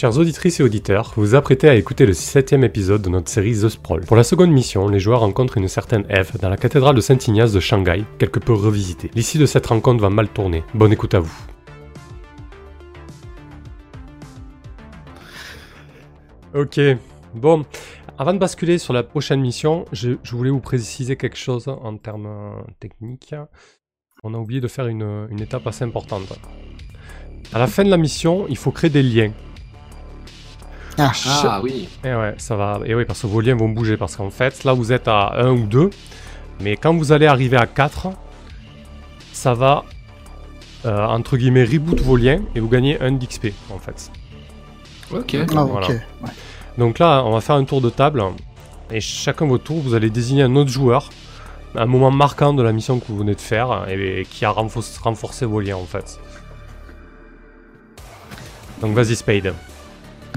Chers auditrices et auditeurs, vous vous apprêtez à écouter le septième épisode de notre série The Sprawl. Pour la seconde mission, les joueurs rencontrent une certaine Eve dans la cathédrale de Saint-Ignace de Shanghai, quelque peu revisitée. L'issue de cette rencontre va mal tourner. Bonne écoute à vous. Ok, bon. Avant de basculer sur la prochaine mission, je, voulais vous préciser quelque chose en termes techniques. On a oublié de faire une étape assez importante. À la fin de la mission, il faut créer des liens. Ah, Ah oui. Et ouais, ça va. Et oui, parce que vos liens vont bouger. Parce qu'en fait, là, vous êtes à 1 ou 2. Mais quand vous allez arriver à 4, ça va, euh, entre guillemets, reboot vos liens et vous gagnez 1 d'XP, en fait. Ok. ah, voilà. ok. Ouais. Donc là, on va faire un tour de table. Et chacun votre tour, vous allez désigner un autre joueur. Un moment marquant de la mission que vous venez de faire. Et, qui a renfor- renforcé vos liens, en fait. Donc vas-y, Spade.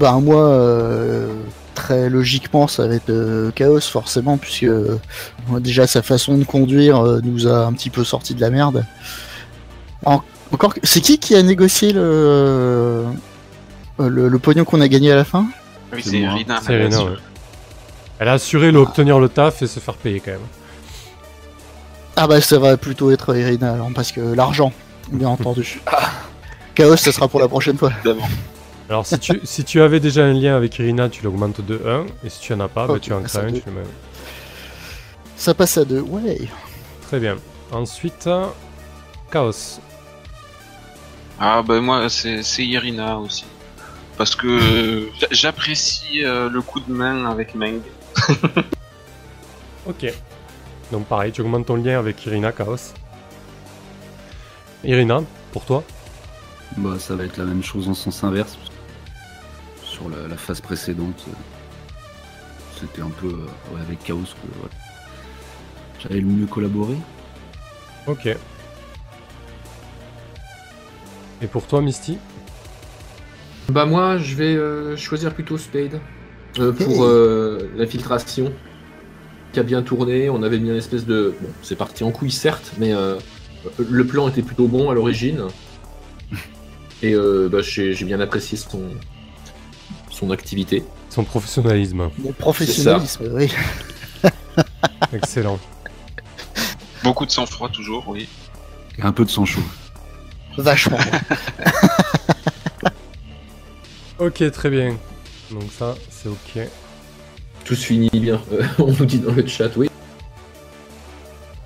Bah moi, euh, très logiquement, ça va être euh, Chaos forcément, puisque euh, moi, déjà sa façon de conduire euh, nous a un petit peu sorti de la merde. En- encore, que- c'est qui qui a négocié le le, le pognon qu'on a gagné à la fin? Oui, C'est. Rina. C'est Rena, ouais. Elle a assuré l'obtenir le taf et se faire payer quand même. Ah bah ça va plutôt être Irina alors, parce que l'argent, bien entendu. Chaos, ça sera pour la prochaine fois. Alors si tu, si tu avais déjà un lien avec Irina, tu l'augmentes de 1. Et si tu en as pas, bah, tu en crées un, tu le mets. Ça passe à deux. Ouais. Très bien. Ensuite, Chaos. Ah bah moi c'est c'est Irina aussi. Parce que euh, j'a- j'apprécie euh, le coup de main avec Meng. Ok. Donc pareil, tu augmentes ton lien avec Irina, Chaos. Irina, pour toi? Bah, ça va être la même chose en sens inverse. Sur la, la phase précédente, euh, c'était un peu euh, ouais, avec Chaos que j'avais le mieux collaboré. Ok. Et pour toi, Misty? Bah moi je vais euh, choisir plutôt Spade euh, pour euh, l'infiltration qui a bien tourné. On avait mis une espèce de bon c'est parti en couille certes, mais euh, le plan était plutôt bon à l'origine et euh, bah, j'ai j'ai bien apprécié son son activité. Son professionnalisme. Mon professionnalisme, oui. Excellent. Beaucoup de sang-froid toujours, oui. Et un peu de sang chaud. Vachement. Ok, très bien. Donc ça, c'est ok. Tout se finit bien. euh, on nous dit dans le chat, oui.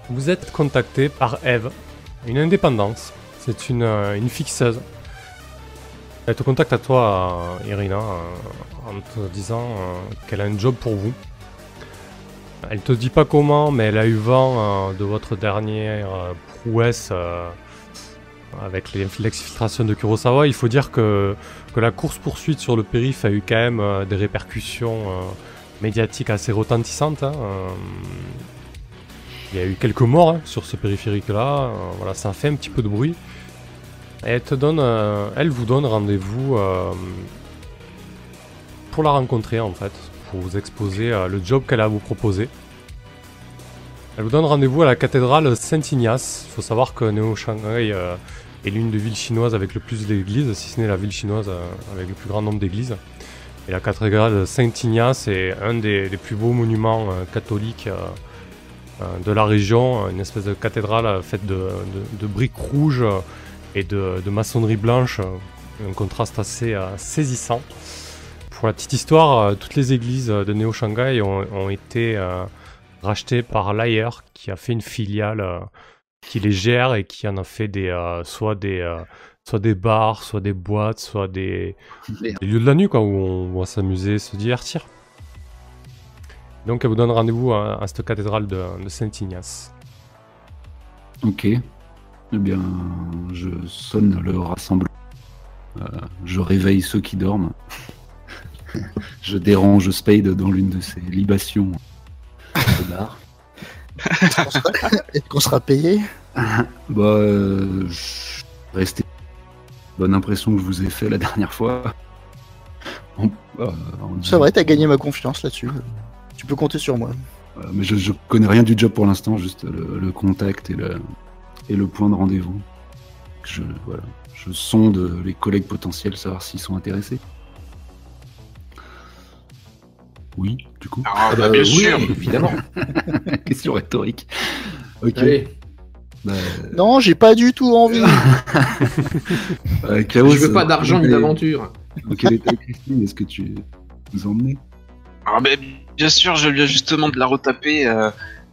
Vous êtes contacté par Eve, une indépendance. C'est une, euh, une fixeuse. Elle te contacte à toi, Irina, euh, en te disant euh, qu'elle a un job pour vous. Elle te dit pas comment, mais elle a eu vent euh, de votre dernière prouesse avec l'exfiltration de Kurosawa. Il faut dire que, que la course-poursuite sur le périph' a eu quand même des répercussions médiatiques assez retentissantes. hein, il y a eu quelques morts hein, sur ce périphérique-là. voilà, ça a fait un petit peu de bruit. Elle vous donne rendez-vous euh, pour la rencontrer en fait, pour vous exposer euh, le job qu'elle a à vous proposer. Elle vous donne rendez-vous à la cathédrale Saint-Ignace. Il faut savoir que Néo Shanghai euh, est l'une des villes chinoises avec le plus d'églises, si ce n'est la ville chinoise avec le plus grand nombre d'églises. Et la cathédrale Saint-Ignace est un des, plus beaux monuments catholiques de la région, une espèce de cathédrale faite de, briques rouges et de, de maçonnerie blanche, euh, un contraste assez euh, saisissant. Pour la petite histoire, euh, toutes les églises de Néo Shanghai ont, ont été rachetées par Layer, qui a fait une filiale qui les gère et qui en a fait des, euh, soit, des, euh, soit des bars, soit des boîtes, soit des, lieux de la nuit quoi, où on va s'amuser, se divertir. Donc elle vous donne rendez-vous à, à cette cathédrale de, de Saint-Ignace. Ok. Eh bien, je sonne le rassemblement. Euh, je réveille ceux qui dorment. je dérange Spade dans l'une de ses libations de bar. Est-ce qu'on sera- payé Bah, euh, je- restez. Bonne impression que je vous ai fait la dernière fois. Euh, C'est vrai, t'as gagné ma confiance là-dessus. Tu peux compter sur moi. Euh, mais je, je connais rien du job pour l'instant, juste le, le contact et le, et le point de rendez-vous. Je, voilà, je sonde les collègues potentiels, savoir s'ils sont intéressés. Oui, du coup. Ah, bah, Euh, bien oui, sûr. évidemment. Question rhétorique. Ok. Allez, Bah, Non, j'ai pas du tout envie. euh, Chaos, je veux pas euh, d'argent ni d'aventure. Dans quel état est Christine Est-ce que tu nous emmener Ah, bah, bien sûr, je viens justement de la retaper. euh,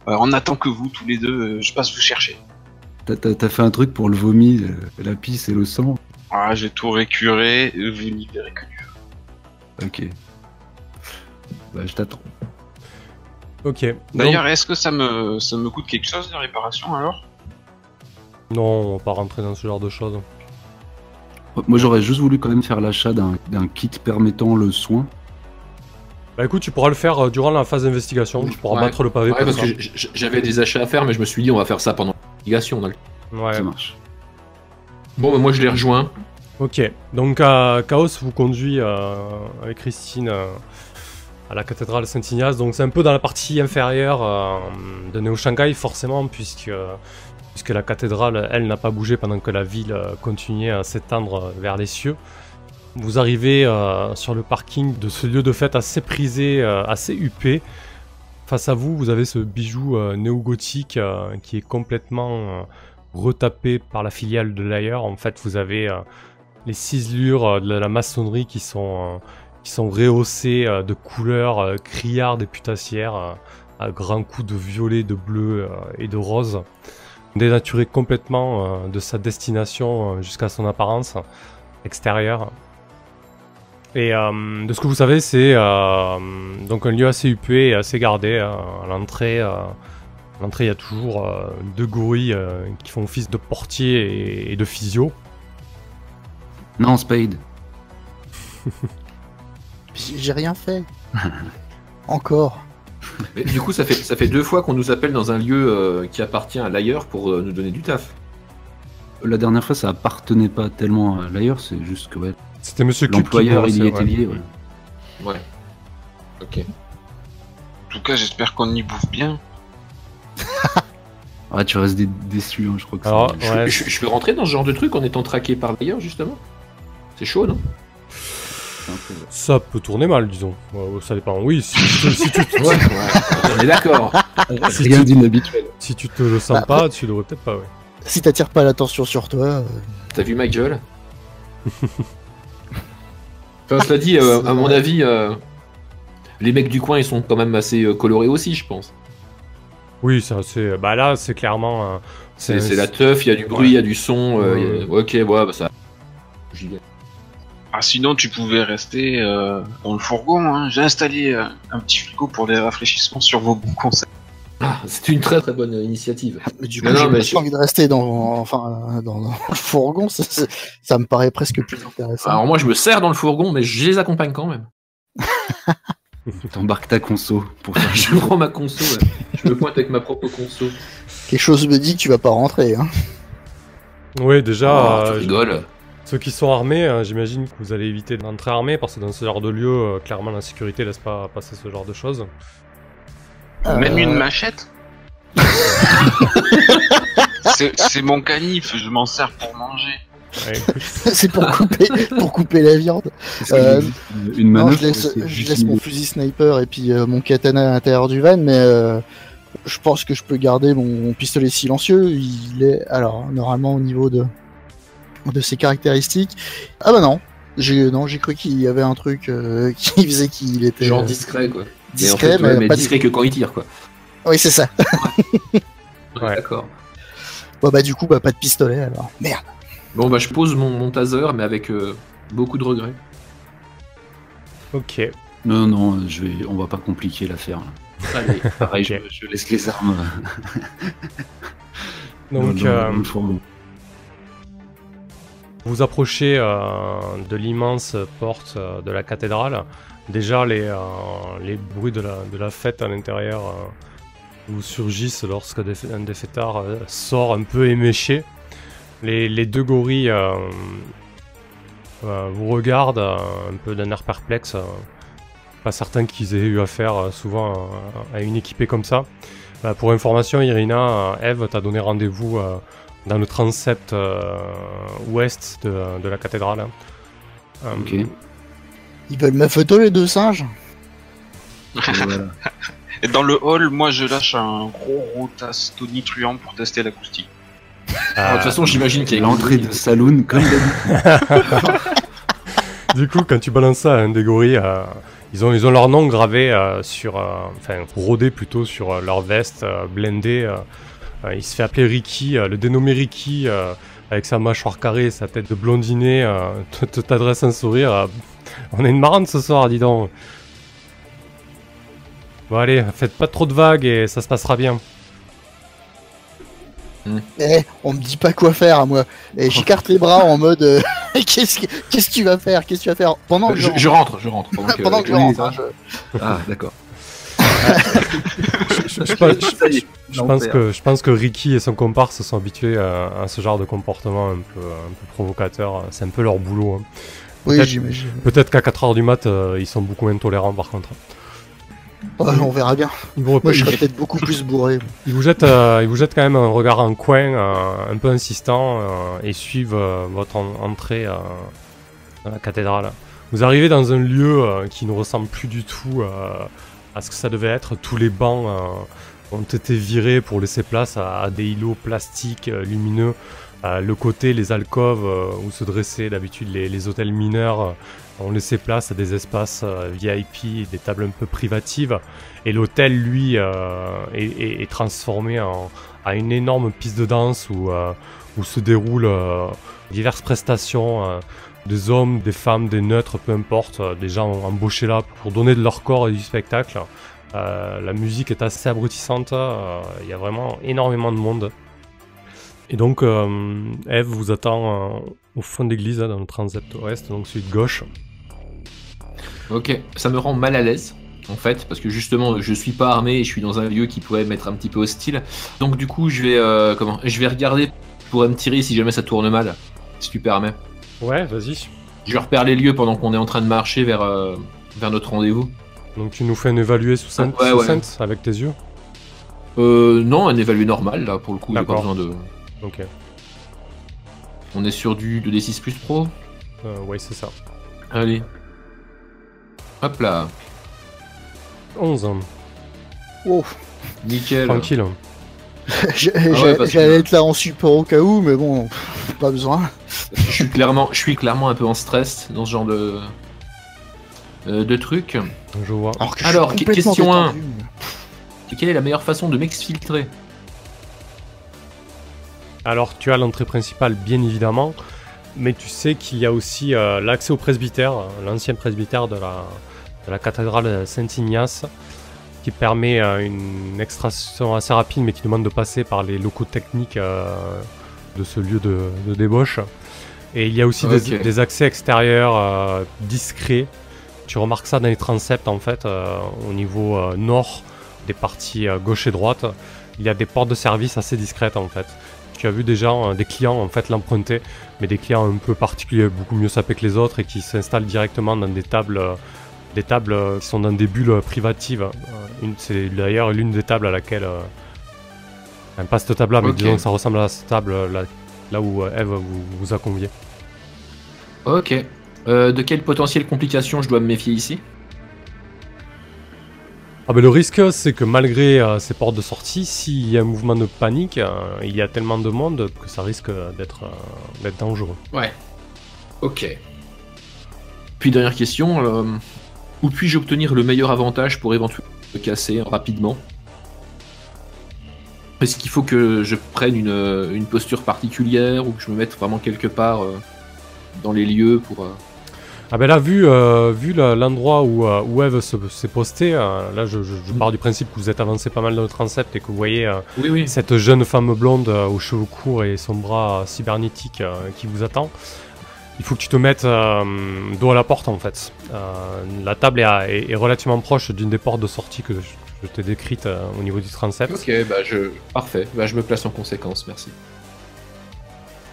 euh, en attendant que vous, tous les deux, euh, je passe vous chercher. T'as- T'as t'as fait un truc pour le vomi, le- la pisse et le sang Ah, j'ai tout récuré, euh, vous n'y verrez que du Ok. Bah, je t'attends. Ok. D'ailleurs, est-ce que ça me, ça me coûte quelque chose de réparation alors? Non, on va pas rentrer dans ce genre de choses. Moi, j'aurais juste voulu quand même faire l'achat d'un d'un kit permettant le soin. Bah écoute, tu pourras le faire euh, durant la phase d'investigation. Tu pourras Ouais. battre le pavé Ouais, pour parce ça. que j'avais des achats à faire, mais je me suis dit, on va faire ça pendant l'investigation. dans le- Ouais. Ça marche. Bon, bah, moi, je les rejoins. Ok. Donc euh, Chaos vous conduit euh, avec Christine euh, à la cathédrale Saint-Ignace. Donc c'est un peu dans la partie inférieure euh, de Néo Shanghai forcément puisque puisque la cathédrale elle n'a pas bougé pendant que la ville euh, continuait à s'étendre vers les cieux. Vous arrivez euh, sur le parking de ce lieu de fête assez prisé, euh, assez huppé. Face à vous, vous avez ce bijou euh, néo-gothique euh, qui est complètement euh, retapé par la filiale de l'ailleurs. En fait, vous avez les ciselures de la maçonnerie qui sont, qui sont rehaussées de couleurs criardes et putassières, à grands coups de violet, de bleu et de rose. Dénaturé complètement de sa destination jusqu'à son apparence extérieure. Et euh, de ce que vous savez, c'est euh, donc un lieu assez huppé et assez gardé. euh, à l'entrée, euh, à l'entrée, il y a toujours euh, deux gorilles euh, qui font office de portier et, et de physio. Non, Spade. J'ai rien fait. Encore. Mais du coup, ça fait, ça fait deux fois qu'on nous appelle dans un lieu euh, qui appartient à l'ailleurs pour euh, nous donner du taf. La dernière fois, ça appartenait pas tellement à l'ailleurs, c'est juste que ouais, C'était Monsieur l'employeur, il y était ouais. lié. ouais. Ouais. Ok. En tout cas, j'espère qu'on y bouffe bien. Ah, tu restes dé- déçu, hein, je crois que Alors, c'est- ouais, Je, je peux rentrer dans ce genre de truc en étant traqué par l'ailleurs, justement C'est chaud, non? Ça peut tourner mal, disons. Ouais, ça dépend. Oui, si, tu- si tu, Ouais, ouais. On est d'accord. si Rien tu- d'inhabituel. si tu te le sens Bah, pas, tu devrais peut-être pas. Ouais. Si t'attires pas l'attention sur toi, euh, T'as vu ma gueule Enfin, cela dit, euh, à mon avis, euh, les mecs du coin, ils sont quand même assez euh, colorés aussi, je pense. Oui, ça c'est. Bah là, c'est clairement. euh, C'est la teuf, il y a du bruit, il y a du son. euh, Ouais. a- Ok, ouais, bah ça. Ah, sinon, tu pouvais rester euh, dans le fourgon. Hein. J'ai installé euh, un petit frigo pour les rafraîchissements sur vos bons conseils. Ah, c'est une très très bonne initiative. mais du coup, j'ai mais pas je- envie de rester dans, enfin, dans, dans le fourgon. Ça, me paraît presque plus intéressant. Alors moi, je me sers dans le fourgon, mais je les accompagne quand même. T'embarques ta conso pour faire Je prends ma conso, ouais. je me pointe avec ma propre conso. Quelque chose me dit que tu vas pas rentrer. Hein. Oui, déjà, Oh, tu euh, rigoles. ceux qui sont armés, euh, j'imagine que vous allez éviter d'entrer armés parce que dans ce genre de lieu, euh, clairement, la sécurité laisse pas passer ce genre de choses. Même Euh, une machette C'est mon canif, je m'en sers pour manger. Ouais. C'est pour couper, pour couper la viande. Euh, une Non, manœuvre je laisse, je laisse mon fusil sniper et puis euh, mon katana à l'intérieur du van, mais euh, je pense que je peux garder mon, mon pistolet silencieux. Il est alors normalement au niveau de de ses caractéristiques. Ah bah non, j'ai non j'ai cru qu'il y avait un truc euh, qui faisait qu'il était Genre euh, discret, quoi. Discret, mais, en fait, ouais, mais pas discret que quand il tire, quoi. Oui c'est ça. Ouais. D'accord. Bon bah du coup bah pas de pistolet alors. Merde. Bon, bah je pose mon, mon taser, mais avec euh, beaucoup de regrets. Ok. Non, non, je vais... on va pas compliquer l'affaire. Allez. Pareil, je, je laisse les armes Donc, euh, vous approchez euh, de l'immense porte euh, de la cathédrale. Déjà, les, euh, les bruits de la, de la fête à l'intérieur euh, vous surgissent lorsque des, un des fêtards euh, sort un peu éméché. Les, les deux gorilles vous regardent un peu d'un air perplexe. pas certain qu'ils aient eu affaire souvent à, une équipée comme ça. Euh, pour information, Irina, Eve t'a donné rendez-vous dans le transept ouest de, de la cathédrale. Euh, Ok. Ils veulent ma photo les deux singes Et voilà. Et dans le hall, moi je lâche un gros rotas tonitruant pour tester l'acoustique. Ah, De toute façon, j'imagine qu'il y a L'entrée de saloon, comme d'habitude. Du coup, quand tu balances ça à un des gorilles, euh, ils, ont, ils ont leur nom gravé euh, sur. euh, Enfin, rodé plutôt sur euh, leur veste, euh, blindé. euh, euh, il se fait appeler Ricky, euh, le dénommé Ricky, euh, avec sa mâchoire carrée, sa tête de blondinet, euh, te t'adresse un sourire. On a une marrante ce soir, dis donc. Bon, allez, faites pas trop de vagues et ça se passera bien. Eh, on me dit pas quoi faire à moi. Et j'écarte les bras en mode euh, qu'est-ce que qu'est-ce que tu vas faire Qu'est-ce que tu vas faire pendant que Je, je rentre, je rentre. Pendant que, pendant que je rentre, ça. hein, je- Ah, d'accord. Je, je pense- je- est, que, je pense que Ricky et son comparse se sont habitués à, à ce genre de comportement un peu, un peu provocateur. C'est un peu leur boulot. hein. Oui, Peut-être- j'imagine. Peut-être qu'à 4h du mat, euh, ils sont beaucoup moins tolérants par contre. Ouais, on verra bien. Ils vous, Moi, je serais peut-être beaucoup plus bourré. ils vous jettent, euh, ils vous jettent quand même un regard en coin, euh, un peu insistant, et suivent votre en- entrée dans la cathédrale. Vous arrivez dans un lieu qui ne ressemble plus du tout à ce que ça devait être. Tous les bancs ont été virés pour laisser place à, à des îlots plastiques lumineux. Le côté, les alcôves euh, où se dressaient d'habitude les, hôtels mineurs euh, ont laissé place à des espaces euh, VIP des tables un peu privatives. Et l'hôtel, lui, est, transformé en, à une énorme piste de danse où, où se déroulent diverses prestations. des hommes, des femmes, des neutres, peu importe, des gens embauchés là pour donner de leur corps et du spectacle. La musique est assez abrutissante, il y a vraiment énormément de monde. Et donc, euh, Eve vous attend euh, au fond d'église, hein, dans le transept ouest, donc celui de gauche. Ok, ça me rend mal à l'aise. En fait, parce que justement, je suis pas armé et je suis dans un lieu qui pourrait m'être un petit peu hostile. Donc du coup, je vais euh, comment Je vais regarder pour me tirer si jamais ça tourne mal, si tu permets. Ouais, vas-y. Je repère les lieux pendant qu'on est en train de marcher vers vers, vers notre rendez-vous. Donc tu nous fais un évaluer sous scène, Ouais, sous ouais. scène, avec tes yeux? Euh, non, un évalué normal, là, pour le coup, il y a pas besoin de... Ok. On est sur du 2D6 plus pro Euh, ouais, c'est ça. Allez. Hop là, 11, hein. Oh, nickel. tranquille. j'ai- Ah ouais, que- j'allais être là en support au cas où, mais bon, pas besoin. Je suis clairement, je suis clairement un peu en stress dans ce genre de... euh, de trucs. Je vois. Alors, que question un. détendu. Et quelle est la meilleure façon de m'exfiltrer? Alors, tu as l'entrée principale, bien évidemment, mais tu sais qu'il y a aussi euh, l'accès au presbytère, l'ancien presbytère de la, de la cathédrale Saint-Ignace, qui permet euh, une extraction assez rapide, mais qui demande de passer par les locaux techniques euh, de ce lieu de, de débauche. Et il y a aussi des, accès extérieurs discrets. Tu remarques ça dans les transepts, en fait, au niveau nord des parties gauche et droite. Il y a des portes de service assez discrètes, en fait. Tu as vu des gens, euh, des clients en fait l'emprunter, mais des clients un peu particuliers, beaucoup mieux sapés que les autres et qui s'installent directement dans des tables, euh, des tables euh, qui sont dans des bulles privatives. C'est d'ailleurs l'une des tables à laquelle, enfin, pas cette table-là, mais disons que ça ressemble à cette table là, là où Eve vous, vous a convié. Ok. Euh, de quelles potentielles complications je dois me méfier ici? Ah ben le risque c'est que malgré euh, ces portes de sortie, s'il y a un mouvement de panique, euh, il y a tellement de monde que ça risque d'être euh, dangereux. Ouais. Ok. Puis dernière question, où puis-je obtenir le meilleur avantage pour éventuellement me casser rapidement? Est-ce qu'il faut que je prenne une, une posture particulière ou que je me mette vraiment quelque part dans les lieux pour... Ah ben là, vu, euh, vu l'endroit où, euh, où Eve se- s'est postée, euh, là je, je- je pars du principe que vous êtes avancé pas mal dans le transept et que vous voyez Oui, oui. cette jeune femme blonde aux cheveux courts et son bras cybernétique qui vous attend. Il faut que tu te mettes dos à la porte en fait. La table est, à- est- est relativement proche d'une des portes de sortie que je, je t'ai décrite au niveau du transept. Ok, bah je... Parfait, bah je me place en conséquence, merci.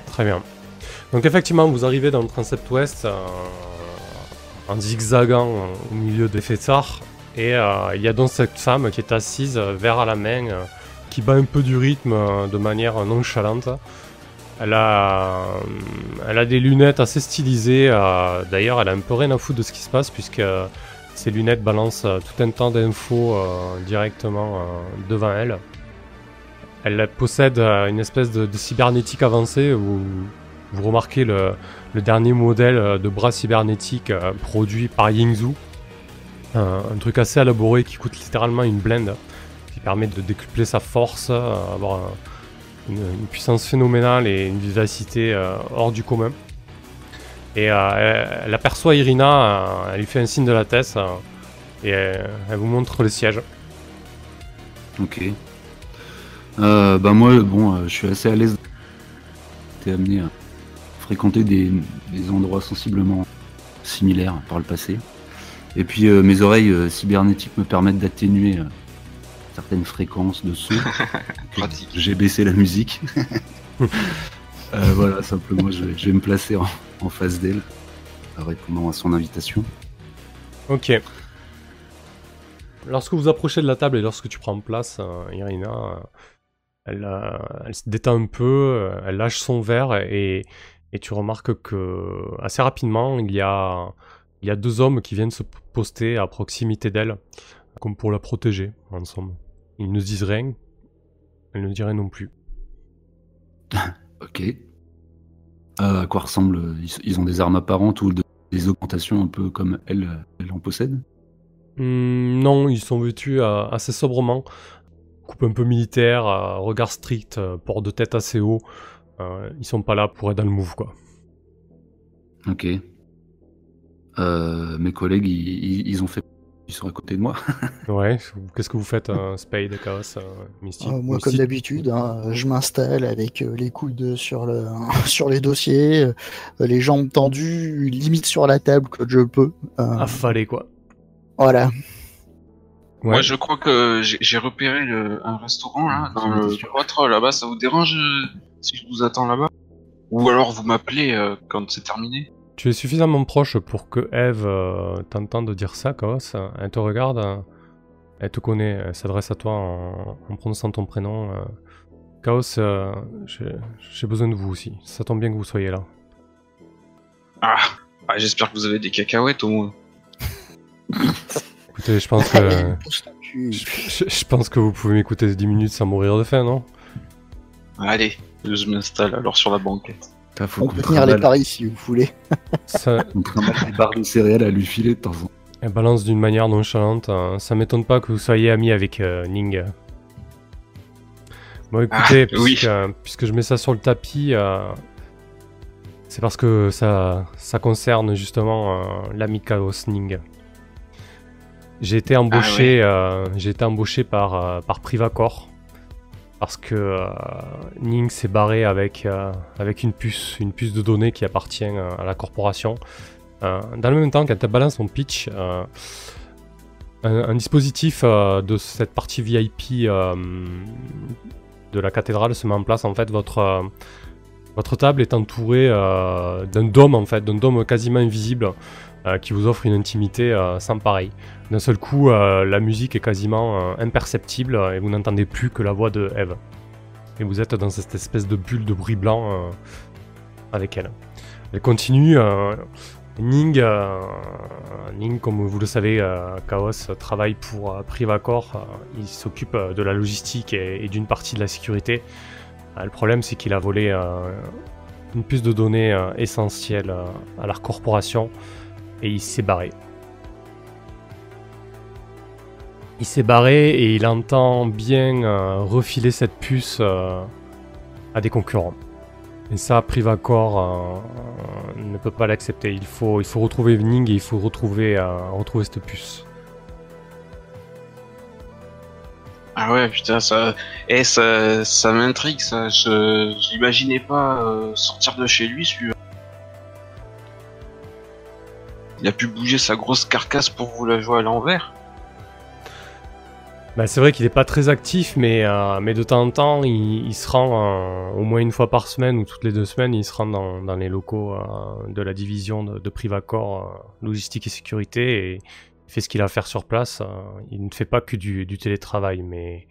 Très bien. Donc effectivement, vous arrivez dans le transept ouest en zigzagant au milieu des fêtards. Et euh, il y a donc cette femme qui est assise, euh, verre à la main, euh, qui bat un peu du rythme de manière nonchalante. Elle a, elle a des lunettes assez stylisées. D'ailleurs, elle a un peu rien à foutre de ce qui se passe, puisque ses lunettes balancent tout un tas d'infos directement devant elle. Elle possède une espèce de, de cybernétique avancée où vous remarquez le, dernier modèle euh, de bras cybernétique euh, produit par Yingzhou. Un, un truc assez élaboré qui coûte littéralement une blende, qui permet de décupler sa force, euh, avoir un- une, puissance phénoménale et une vivacité hors du commun. Et elle, aperçoit Irina, elle lui fait un signe de la tête et elle, vous montre le siège. Ok. Bah moi, bon, je suis assez à l'aise. Été amené à fréquenter des, des endroits sensiblement similaires par le passé. Et puis euh, mes oreilles euh, cybernétiques me permettent d'atténuer euh, certaines fréquences de son. Pratique. J'ai baissé la musique. Euh, voilà, simplement, je vais, je vais me placer en, en face d'elle, répondant à son invitation. Ok. Lorsque vous approchez de la table et lorsque tu prends place, euh, Irina, euh, elle, euh, elle se détend un peu, euh, elle lâche son verre et, et tu remarques que assez rapidement, il y a, il y a deux hommes qui viennent se poster à proximité d'elle, comme pour la protéger, en somme. Ils ne disent rien, elle ne dit rien non plus. Ok. Euh, à quoi ressemblent ils, ils ont des armes apparentes ou de- des augmentations un peu comme elle, elle en possède? Hmm, non, ils sont vêtus euh, assez sobrement. Coupe un peu militaire, euh, regard strict, euh, port de tête assez haut. Euh, ils sont pas là pour être dans le move, quoi. Ok. Euh, mes collègues, ils, ils- ont fait. Ils sont à côté de moi. Ouais, qu'est-ce que vous faites, euh, Spade, Chaos, euh, Misty Euh, moi, Misty comme d'habitude, hein, je m'installe avec euh, les coudes sur, le, sur les dossiers, euh, les jambes tendues, limite sur la table que je peux. Euh, Affalé, quoi. Voilà. Ouais. Moi, je crois que j'ai repéré le, un restaurant là, dans le cloître là-bas. Ça vous dérange si je vous attends là-bas Ou alors vous m'appelez euh, quand c'est terminé Tu es suffisamment proche pour que Eve euh, t'entende dire ça, Chaos. Elle te regarde, euh, elle te connaît, elle s'adresse à toi en, en prononçant ton prénom. euh. Chaos, euh, j'ai besoin de vous aussi. Ça tombe bien que vous soyez là. Ah, ah, j'espère que vous avez des cacahuètes au moins. Écoutez, je pense que... Je pense que vous pouvez m'écouter 10 minutes sans mourir de faim, non? Allez, je m'installe alors sur la banquette. Putain, faut On peut tenir les paris si vous voulez. Ça, on trimballe des barres de céréales à lui filer de temps en temps. Elle balance d'une manière nonchalante. hein. Ça m'étonne pas que vous soyez ami avec euh, Ning. Bon, écoutez, Ah, oui. puisque, puisque je mets ça sur le tapis, euh, c'est parce que ça, ça concerne justement euh, l'ami Chaos Ning. J'ai été embauché, euh, j'ai été embauché par, euh, par Privacor parce que euh, Ning s'est barré avec, euh, avec une puce, une puce de données qui appartient euh, à la corporation. Dans le même temps, quand elle balance son pitch, un, un dispositif de cette partie VIP de la cathédrale se met en place. En fait, votre, votre table est entourée d'un dôme, en fait, d'un dôme quasiment invisible euh, qui vous offre une intimité euh, sans pareil. D'un seul coup, euh, la musique est quasiment imperceptible et vous n'entendez plus que la voix de Eve. Et vous êtes dans cette espèce de bulle de bruit blanc avec elle. Elle continue. Ning, Ning, comme vous le savez, Chaos travaille pour Privacor. il s'occupe de la logistique et, et d'une partie de la sécurité. Le problème, c'est qu'il a volé une puce de données essentielle à la corporation et il s'est barré. Il s'est barré et il entend bien euh, refiler cette puce euh, à des concurrents. Et ça, Privacor euh, ne peut pas l'accepter. Il faut, il faut retrouver Ning et il faut retrouver, retrouver cette puce. Ah ouais, putain, ça, eh, ça, ça m'intrigue, ça. Je, j'imaginais pas sortir de chez lui, Il a pu bouger sa grosse carcasse pour vous la jouer à l'envers. Bah, c'est vrai qu'il n'est pas très actif, mais, euh, mais de temps en temps, il, se rend euh, au moins une fois par semaine ou toutes les deux semaines, il se rend dans, les locaux euh, de la division de, Privacor, logistique et sécurité, et il fait ce qu'il a à faire sur place. il ne fait pas que du, télétravail, mais,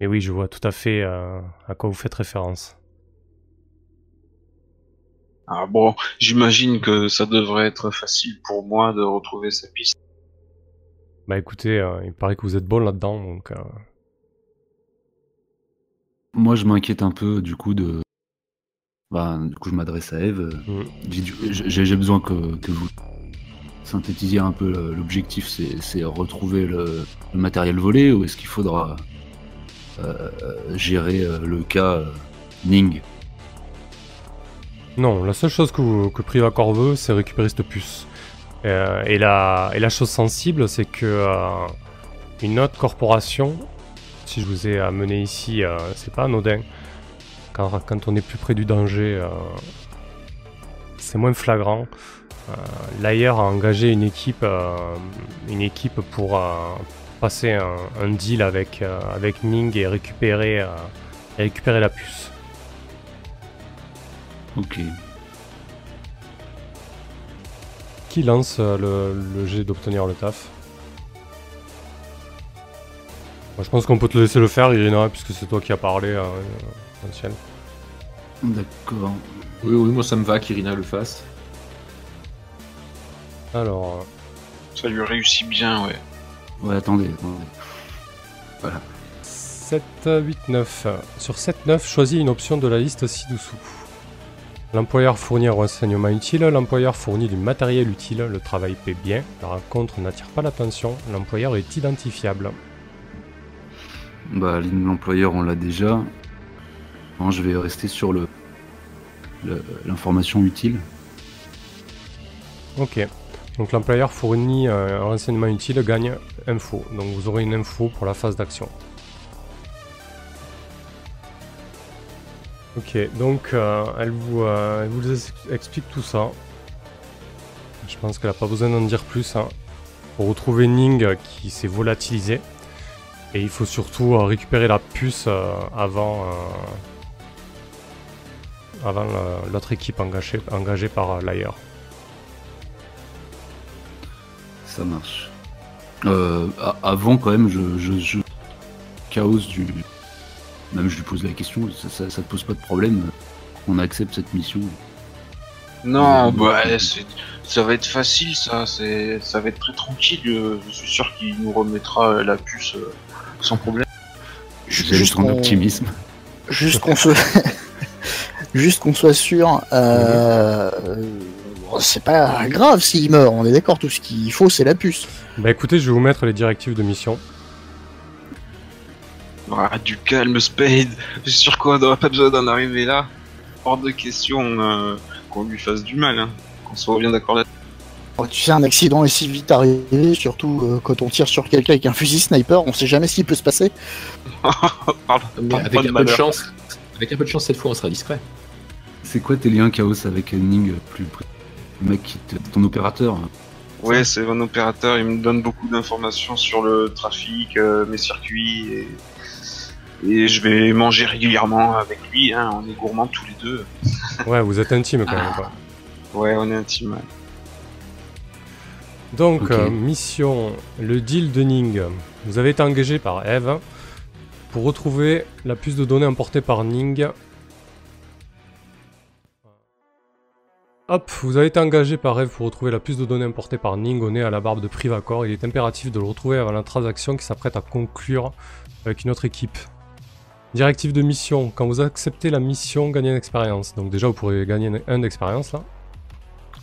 oui, je vois tout à fait à quoi vous faites référence. Ah bon, j'imagine que ça devrait être facile pour moi de retrouver sa piste. Bah écoutez, euh, il paraît que vous êtes bon là-dedans, donc... euh, Moi, je m'inquiète un peu du coup de. Bah, du coup, je m'adresse à Eve. Mm. J'ai besoin que, que vous synthétisiez un peu l'objectif. C'est c'est retrouver le, le matériel volé ou est-ce qu'il faudra euh, gérer euh, le cas euh, Ning? Non, la seule chose que, que Privacor veut, c'est récupérer cette puce. Euh, et, la, chose sensible, c'est que euh, une autre corporation, si je vous ai amené ici, euh, c'est pas anodin. Quand, quand on est plus près du danger, c'est moins flagrant. L'ailleurs a engagé une équipe, une équipe pour passer un, deal avec, avec euh, et récupérer la puce. Ok. Qui lance euh, le, le jet d'obtenir le taf? Moi, Je pense qu'on peut te laisser le faire, Irina, puisque c'est toi qui as parlé, euh, euh, Ancienne. D'accord. Oui, oui, moi ça me va qu'Irina le fasse. Alors, Ça lui réussit bien, ouais. Ouais, attendez, attendez. 7, 8, 9. Sur 7, 9, choisis une option de la liste ci-dessous. L'employeur fournit un renseignement utile, l'employeur fournit du matériel utile, le travail paie bien, la rencontre n'attire pas l'attention, l'employeur est identifiable. Bah, l'employeur, on l'a déjà. Non, je vais rester sur le le- l'information utile. Ok. Donc l'employeur fournit euh, un renseignement utile, gagne info. Donc vous aurez une info pour la phase d'action. Ok, donc euh, elle, vous, euh, elle vous ex- explique tout ça. Je pense qu'elle n'a pas besoin d'en dire plus. hein. Pour retrouver Ning euh, qui s'est volatilisé. Et il faut surtout récupérer la puce avant, avant l'autre équipe engagée, engagée par l'ailleurs. Ça marche. Avant, quand même, je, je- Chaos du. Même je lui pose la question, ça, ça, ça te pose pas de problème qu'on accepte cette mission Non, bah, ça va être facile, ça. C'est, ça va être très tranquille. euh, Je suis sûr qu'il nous remettra euh, la puce euh, sans problème. Juste qu'on- optimisme. Juste qu'on soit, juste qu'on soit sûr, euh, euh, c'est pas grave s'il meurt. On est d'accord. Tout ce qu'il faut, c'est la puce. Bah écoutez, je vais vous mettre les directives de mission. Ah, du calme, Spade. Je suis sûr qu'on n'aura pas besoin d'en arriver là. Hors de question euh, qu'on lui fasse du mal. Hein. Qu'on soit bien d'accord là. Oh, tu sais, un accident est si vite arrivé, surtout euh, quand on tire sur quelqu'un avec un fusil sniper, on sait jamais ce qui peut se passer. Pardon, Mais pas- avec un peu de chance, avec un peu de chance cette fois, on sera discret. C'est quoi tes liens Chaos avec Ning plus près? Le mec qui te... ton opérateur Ouais, c'est mon opérateur. Il me donne beaucoup d'informations sur le trafic, euh, mes circuits. Et... et je vais manger régulièrement avec lui. Hein. On est gourmands tous les deux. Ouais, vous êtes intime quand même. Quoi. Ouais, on est intime. Donc, euh, mission, le deal de Ning. Vous avez été engagé par Eve pour retrouver la puce de données emportée par Ning. Hop, vous avez été engagé par Eve pour retrouver la puce de données emportée par Ning au nez à la barbe de Privacor. Il est impératif de le retrouver avant la transaction qui s'apprête à conclure avec une autre équipe. Directive de mission. Quand vous acceptez la mission, gagnez une expérience. Donc déjà, vous pourrez gagner un d'expérience là.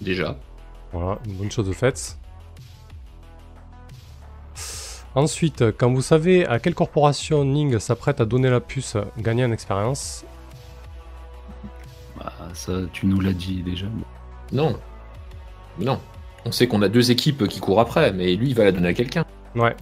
Déjà. Voilà, une bonne chose de faite. Ensuite, quand vous savez à quelle corporation Ning s'apprête à donner la puce, gagnez en expérience. Bah, ça, tu nous l'as dit déjà. Non. Non. On sait qu'on a deux équipes qui courent après, mais lui, il va la donner à quelqu'un. Ouais,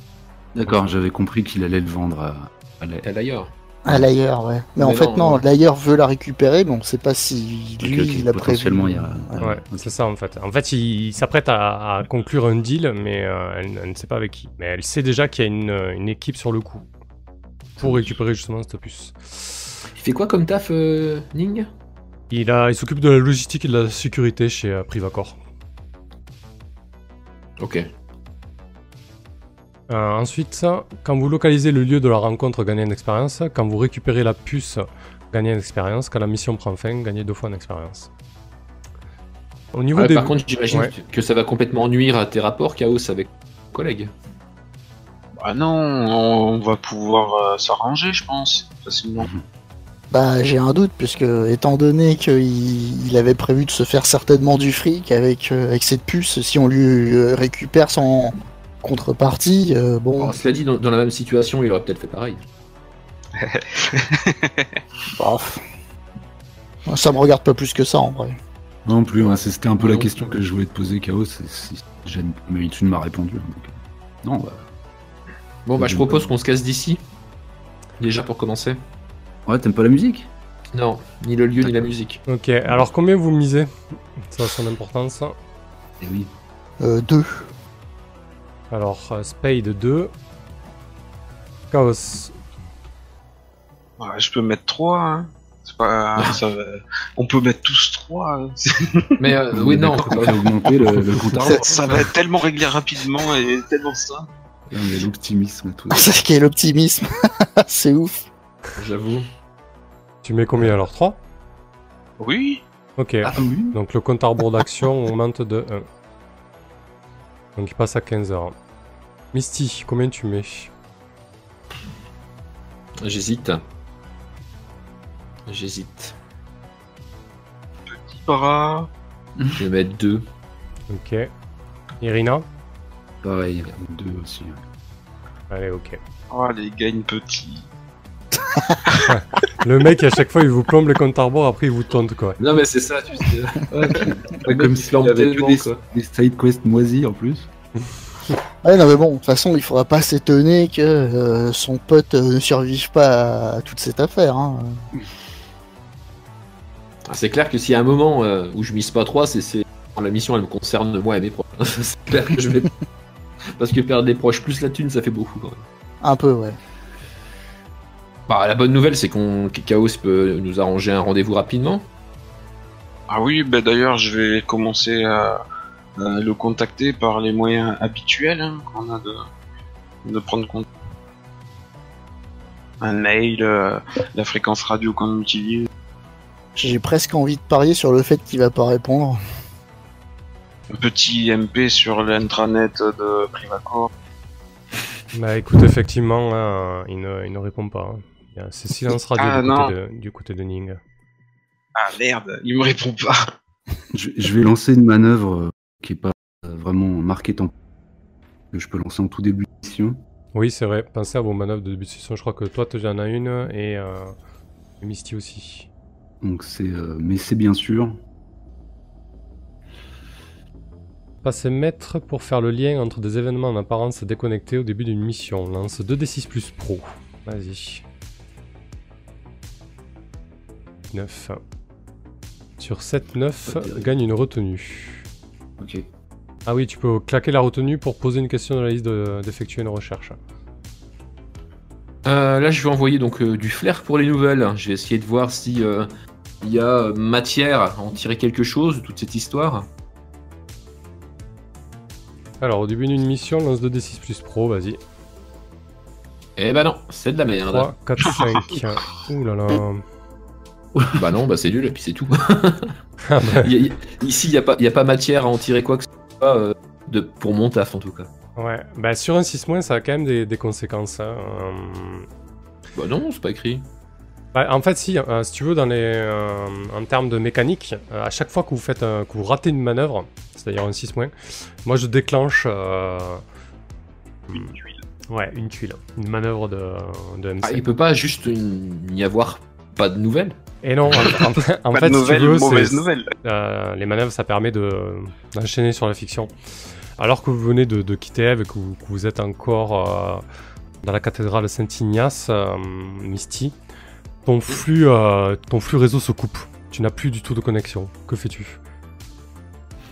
D'accord, j'avais compris qu'il allait le vendre à, à la- Elle ailleurs. À l'ailleurs, ouais. Mais, en fait, non, l'ailleurs veut la récupérer, mais on sait pas si lui, il a prévu. potentiellement, il y a- Ouais. ouais, c'est ça en fait. En fait, il, il s'apprête à, à conclure un deal, mais euh, elle, elle ne sait pas avec qui. Mais elle sait déjà qu'il y a une, une équipe sur le coup pour récupérer justement cette puce. Il fait quoi comme taf, euh, Ning? Il, a- il s'occupe de la logistique et de la sécurité chez euh, Privacor. Ok. Euh, ensuite, quand vous localisez le lieu de la rencontre, gagnez une expérience. Quand vous récupérez la puce, gagnez une expérience. Quand la mission prend fin, gagnez deux fois une expérience. Au niveau Ouais, des... Par contre, j'imagine Ouais. que ça va complètement nuire à tes rapports, Chaos, avec tes collègues. Bah non, on va pouvoir euh, s'arranger, je pense, facilement. Bah, j'ai un doute, puisque étant donné qu'il il avait prévu de se faire certainement du fric avec, euh, avec cette puce, si on lui euh, récupère son contrepartie, euh, bon, Alors, cela dit, dans, dans la même situation, il aurait peut-être fait pareil. bof. Ça me regarde pas plus que ça en vrai. Non plus, ouais, c'était un peu la question que je voulais te poser, Chaos. si- Mais tu ne m'as répondu. donc, euh, Non, bah. Bon, bah, je propose qu'on se casse d'ici. Déjà pour commencer. Ouais, t'aimes pas la musique? Non, ni le lieu ni la musique. Ok, alors combien vous misez Ça a son importance. Eh oui. Euh, deux. Alors, euh, Spade 2. Chaos. Ouais, je peux mettre 3, hein. C'est pas, ça va- On peut mettre tous 3. hein. Mais euh, oui, non, on peut on pas. fait augmenter le, le compte à ça, va être tellement réglé rapidement et tellement ça. Il y a l'optimisme et tout. C'est quel optimisme. c'est ouf. J'avoue. Tu mets combien alors? 3 Oui. Ok. Ah oui Donc le compte à rebours d'action augmente de 1. Donc il passe à 15 heures. Misty, combien tu mets? J'hésite. J'hésite. Petit bras. Je vais mettre deux. Ok. Irina? Pareil, deux aussi. Allez, ok. Oh, les gains petits. Le mec, à chaque fois, il vous plombe le compte à rebours, après il vous tente quoi. Non, mais c'est ça, tu sais. Pas comme il s'il avait des, des side quests moisis en plus. Ouais, non, mais bon, de toute façon, il faudra pas s'étonner que euh, son pote euh, ne survive pas à toute cette affaire. Hein. Ah, C'est clair que s'il y a un moment euh, où je mise pas 3, c'est c'est- la mission elle me concerne moi et mes proches. c'est clair que je vais. Parce que perdre des proches plus la thune, ça fait beaucoup quand même. Un peu, ouais. Bah, la bonne nouvelle, c'est qu'on que Chaos peut nous arranger un rendez-vous rapidement. Ah oui, bah d'ailleurs, je vais commencer à, à le contacter par les moyens habituels hein, qu'on a de, de prendre compte. Un mail, euh, la fréquence radio qu'on utilise, J'ai presque envie de parier sur le fait qu'il va pas répondre. un petit MP sur l'intranet de Privacore. Bah écoute, effectivement, il, ne, il ne répond pas. hein. Il y a- C'est silence radio Ah, du, non. côté de, du côté de Ning. Ah merde, il me répond pas. Je, je vais lancer une manœuvre euh, qui est pas euh, vraiment marquée tant que je peux lancer en tout début de mission. Oui, c'est vrai. Pensez à vos manœuvres de début de session. Je crois que toi, tu en as une et, euh, Misty aussi. Donc c'est, euh, mais c'est bien sûr. Passez maître pour faire le lien entre des événements en apparence déconnectés au début d'une mission. Lance 2d6 plus pro. Vas-y. 9. Sur 7, 9, Pas terrible. gagne une retenue. Ok. Ah oui, tu peux claquer la retenue pour poser une question dans la liste de- d'effectuer une recherche. Euh, là, je vais envoyer donc euh, du flair pour les nouvelles. Je vais essayer de voir si euh, il y a matière à en tirer quelque chose de toute cette histoire. Alors, au début d'une mission, lance 2d6 plus pro, vas-y. Eh ben non, c'est de la merde. 3, 4, 5. Ouh là là. bah non, bah c'est nul et puis c'est tout. Ah bah, y a- y ici, il n'y a, pas- il y a pas matière à en tirer quoi que ce soit euh, de, pour mon taf en tout cas. ouais, bah sur un 6 ça a quand même des, des conséquences. hein. Euh, Bah non, c'est pas écrit. Bah, en fait, si, euh, si tu veux, dans les, euh, en termes de mécanique, euh, à chaque fois que vous faites, un- que vous ratez une manœuvre, c'est-à-dire un 6 moi je déclenche euh, Une tuile. ouais, une tuile, une manœuvre de, de MC. Ah, il peut pas juste une- n'y avoir pas de nouvelles? Et non, en, en fait, en Pas fait, de si tu nouvelles, veux, mauvaise c'est- nouvelle. euh, les manœuvres, ça permet de d'enchaîner sur la fiction. Alors que vous venez de, de quitter Eve et que vous, que vous êtes encore euh, dans la cathédrale Saint-Ignace, euh, Misty, ton flux, euh, ton flux réseau se coupe. Tu n'as plus du tout de connexion. Que fais-tu?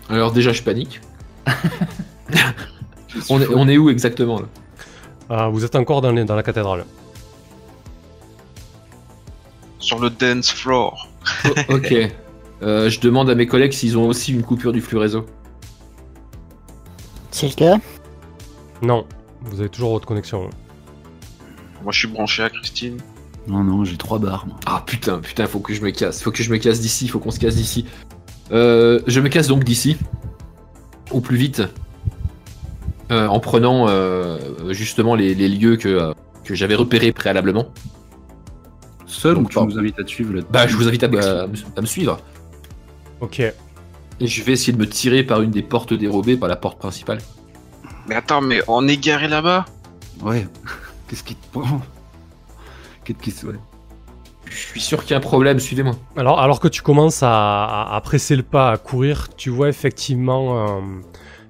Alors déjà, je panique. on, est, on est où exactement là? Vous êtes encore dans, les- dans la cathédrale. Sur le dance floor. Oh, Ok. Euh, je demande à mes collègues s'ils ont aussi une coupure du flux réseau. C'est le cas Non, vous avez toujours votre connexion. Moi, je suis branché à Christine. Non, non, j'ai trois barres. moi. Ah putain, putain, faut que je me casse. Faut que je me casse d'ici, faut qu'on se casse d'ici. Euh, je me casse donc d'ici. Au plus vite. euh, en prenant euh, justement les, les lieux que, euh, que j'avais repérés préalablement. Seul ou Donc, tu pas- nous invites à te suivre là Bah, je vous invite à, à- à me- suivre. Ok. Et je vais essayer de me tirer par une des portes dérobées, par la porte principale. Mais attends, mais on est garé là-bas? Ouais. Qu'est-ce qui te prend? Qu'est-ce qui se. Ouais. Je suis sûr qu'il y a un problème, suivez-moi. Alors, alors que tu commences à, à- à presser le pas, à courir, tu vois effectivement euh,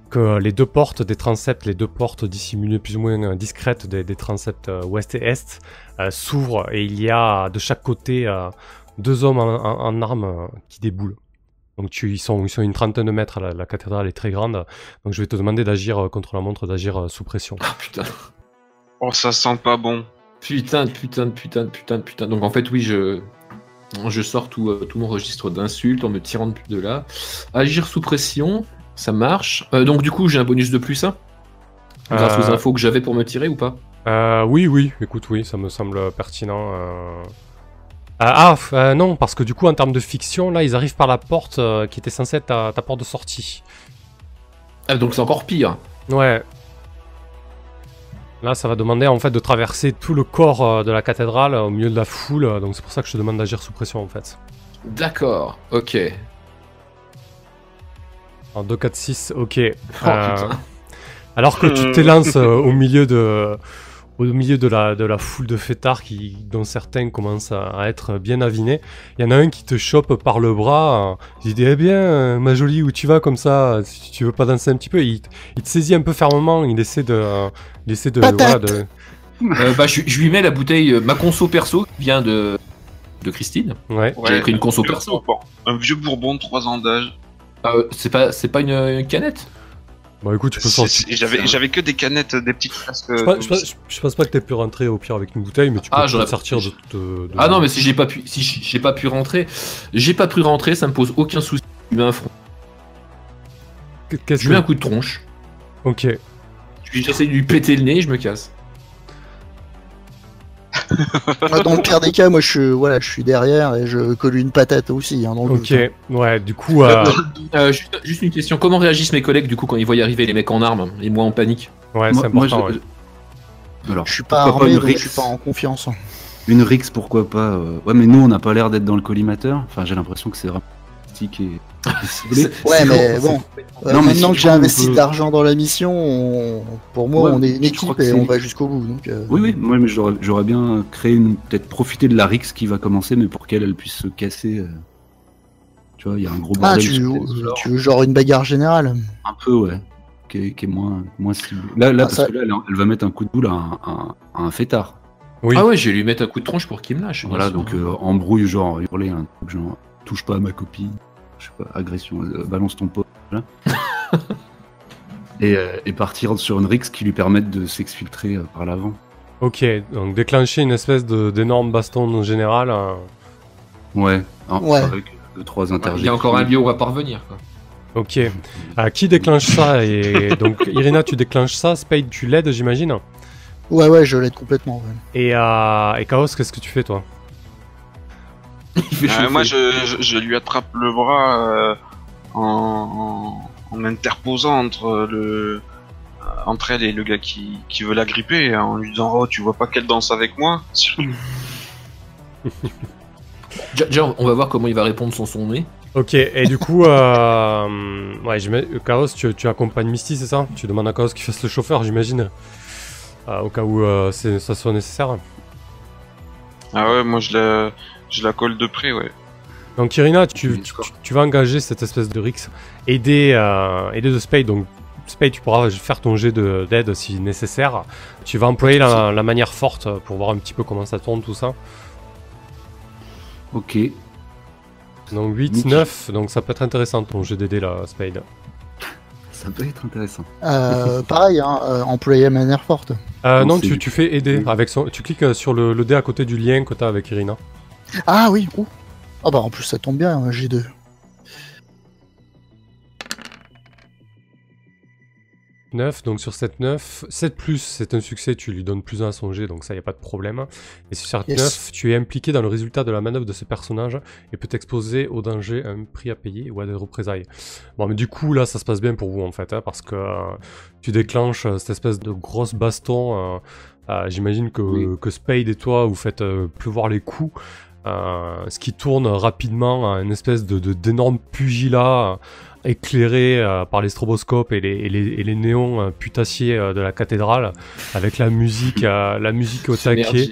que les deux portes des transepts, les deux portes dissimulées plus ou moins euh, discrètes des, des transepts euh, ouest et est, euh, s'ouvrent et il y a de chaque côté euh, deux hommes en, en- en armes euh, qui déboulent. Donc tu, ils, sont, ils sont une trentaine de mètres, la, la cathédrale est très grande, donc je vais te demander d'agir euh, contre la montre, d'agir euh, sous pression. Ah putain. Oh, ça sent pas bon. Putain, de putain, de putain, de putain, de putain. Donc en fait, oui, je, je sors tout, euh, tout mon registre d'insultes en me tirant de, de là. Agir sous pression, ça marche. Euh, donc du coup, j'ai un bonus de plus, hein Grâce aux Euh, infos que j'avais pour me tirer ou pas? Euh, oui, oui, écoute, oui, ça me semble pertinent. Ah, non, parce que du coup, en termes de fiction, là, ils arrivent par la porte qui était censée être ta, ta porte de sortie. Ah, donc c'est encore pire. Ouais. Là, ça va demander en fait de traverser tout le corps de la cathédrale au milieu de la foule, donc c'est pour ça que je te demande d'agir sous pression en fait. D'accord, ok. En 2, 4, 6, ok. Oh, Euh. Alors que tu t'élances euh, au milieu de au milieu de la, de la foule de fêtards qui, dont certains commencent à, à être bien avinés, il y en a un qui te chope par le bras, euh, il dit Eh bien, euh, ma jolie, où tu vas comme ça Si tu veux pas danser un petit peu, il, te- il te saisit un peu fermement, il essaie de. euh, il essaie de. De- Euh, bah, je, je lui mets la bouteille, euh, ma conso perso, qui vient de, de Christine. ouais. J'avais pris une conso un vieux perso. Bourbon. Un vieux bourbon, 3 ans d'âge. Euh, c'est pas, c'est pas une, une canette? Bon, écoute, tu peux C'est- sortir. c'est- J'avais j'avais que des canettes, des petites flasques. Je pense, je pense- je pense pas que t'aies pu rentrer au pire avec une bouteille, mais tu peux Ah, te j'aurais- sortir de, de- de- Ah non, mais si j'ai pas pu, si j'ai pas pu rentrer, j'ai pas pu rentrer, ça me pose aucun souci. Je lui mets un front. Qu'est-ce Je lui mets un que. coup de tronche. Ok. J'essaie de lui péter le nez, je me casse. Ah, Dans le pire des cas, moi je suis, voilà, je suis derrière et je colle une patate aussi. Hein, dans le Ok. hein. Ouais, du coup. euh, Euh, juste, juste une question, comment réagissent mes collègues du coup quand ils voient arriver les mecs en armes et moi en panique Ouais, Moi- c'est moi, important. je- ouais. Alors, Je suis pas pourquoi armé, une donc je suis pas en confiance. Une Rix, pourquoi pas euh, Ouais, mais nous, on n'a pas l'air d'être dans le collimateur. Enfin, j'ai l'impression que c'est vraiment et, Ouais, mais bon, bon. Euh, Non, mais maintenant si que j'ai investi peut- de l'argent dans la mission, on- pour moi, Ouais, on est une équipe et on va jusqu'au bout. Donc, euh, Oui, oui, moi, mais j'aurais bien créé une. Peut-être profiter de la Rix qui va commencer, mais pour qu'elle elle puisse se casser. euh, Tu vois, il y a un gros Ah, bordel. tu, floor. tu veux genre une bagarre générale? Un peu, ouais. Qui est, qui est moins, moins ciblé. Là, là Ah, parce ça- que là, elle, elle va mettre un coup de boule à un, à un- à un fêtard. Oui. Ah ouais, je vais lui mettre un coup de tronche pour qu'il me lâche. Voilà, donc euh, embrouille, genre, hurler un truc, genre, touche pas à ma copine. Je sais pas, agression, euh, balance ton et, euh, et partir sur une Rix qui lui permette de s'exfiltrer euh, par l'avant. Ok, donc déclencher une espèce d'énorme baston en général. euh, Ouais, hein, Ouais. avec deux, trois Ouais, interjections. il y a encore un lieu où on va parvenir. Quoi. Ok. Euh, qui déclenche ça Et donc Irina, tu déclenches ça. Spade, tu l'aides, j'imagine? Ouais, ouais, je l'aide complètement. ouais. Et, euh, et Chaos, qu'est-ce que tu fais toi? Euh, moi, je, je, je lui attrape le bras euh, en, en, en m'interposant entre le euh, entre elle et le gars qui, qui veut la gripper, en lui disant oh tu vois pas qu'elle danse avec moi? Déjà, on va voir comment il va répondre sans son nez. Ok, et du coup, euh, ouais, Chaos, tu, tu accompagnes Misty, c'est ça? Tu demandes à Chaos qu'il fasse le chauffeur, j'imagine Euh, Au cas où euh, ça soit nécessaire. Ah ouais, moi je la je la colle de près, ouais. Donc Irina, tu, tu, tu vas engager cette espèce de Rix, aider, euh, aider de Spade. Donc Spade, tu pourras faire ton jet de- d'aide si nécessaire. Tu vas employer la, la manière forte pour voir un petit peu comment ça tourne tout ça. Ok. Donc 8, Nickel. 9, donc ça peut être intéressant ton jet d'aider là, Spade. Ça peut être intéressant. Euh, pareil, hein, euh, employer manière forte. Euh, Non, tu, tu fais aider Oui. avec son. Tu cliques euh, sur le, le dé à côté du lien que t'as avec Irina. Ah oui, ouh. Ah bah en plus ça tombe bien, j'ai deux. 7-9. Donc sur 7-9, 7 plus, c'est un succès, tu lui donnes plus 1 à son jet, donc ça, y a pas de problème. Et sur 7-9, Yes. tu es impliqué dans le résultat de la manœuvre de ce personnage et peut t'exposer au danger, à un prix à payer ou à des représailles. Bon, mais du coup, là, ça se passe bien pour vous, en fait, hein, parce que euh, tu déclenches euh, cette espèce de grosse baston. euh, J'imagine que, Oui. que Spade et toi, vous faites pleuvoir les coups. Euh, ce qui tourne rapidement à une espèce de de- d'énorme pugilat euh, éclairé euh, par les stroboscopes et les, et les, et les néons euh, putassiers euh, de la cathédrale, avec la musique, euh, la musique au taquet.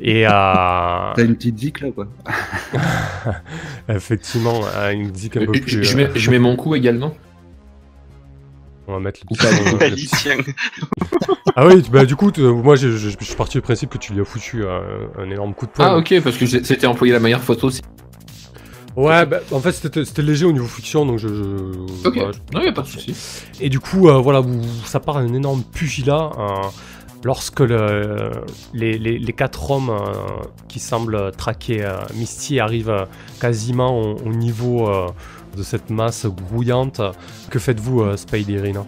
Et euh, T'as une petite zik là quoi. effectivement, euh, une musique un peu plus. je mets, je mets mon coup également. On va mettre le petit-. Ah oui, bah du coup, moi je, je- je suis parti du principe que tu lui as foutu un énorme coup de poing. Ah ok, parce que c'était employé la meilleure photo. c'est- Ouais, bah, en fait c'était léger au niveau friction, donc je. je- Ok, voilà, je- non, y a pas de souci. Et du coup, euh, voilà, vous, ça part un énorme pugilat. euh, lorsque le- les, les- les quatre hommes euh, qui semblent traquer euh, Misty arrivent euh, quasiment au, au niveau euh, de cette masse grouillante, que faites-vous, euh, Spade et Irina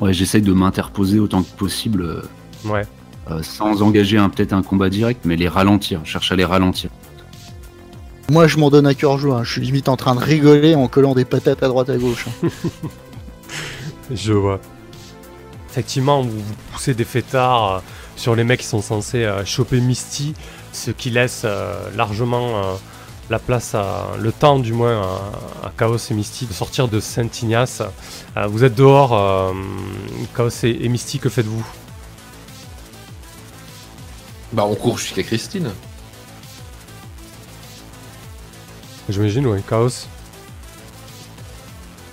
Ouais, j'essaye de m'interposer autant que possible, euh, Ouais. euh, sans engager un- peut-être un combat direct, mais les ralentir. Je cherche à les ralentir. Moi, je m'en donne à cœur joie. hein. Je suis limite en train de rigoler en collant des patates à droite à gauche. hein. Je vois. Effectivement, vous, vous poussez des fêtards euh, sur les mecs qui sont censés euh, choper Misty, ce qui laisse euh, largement euh, la place à le temps du moins à, à Chaos et Misty de sortir de Saint-Ignace. Euh, vous êtes dehors, euh, Chaos et, et Misty, que faites-vous? Bah on court jusqu'à Christine. J'imagine, oui, Chaos.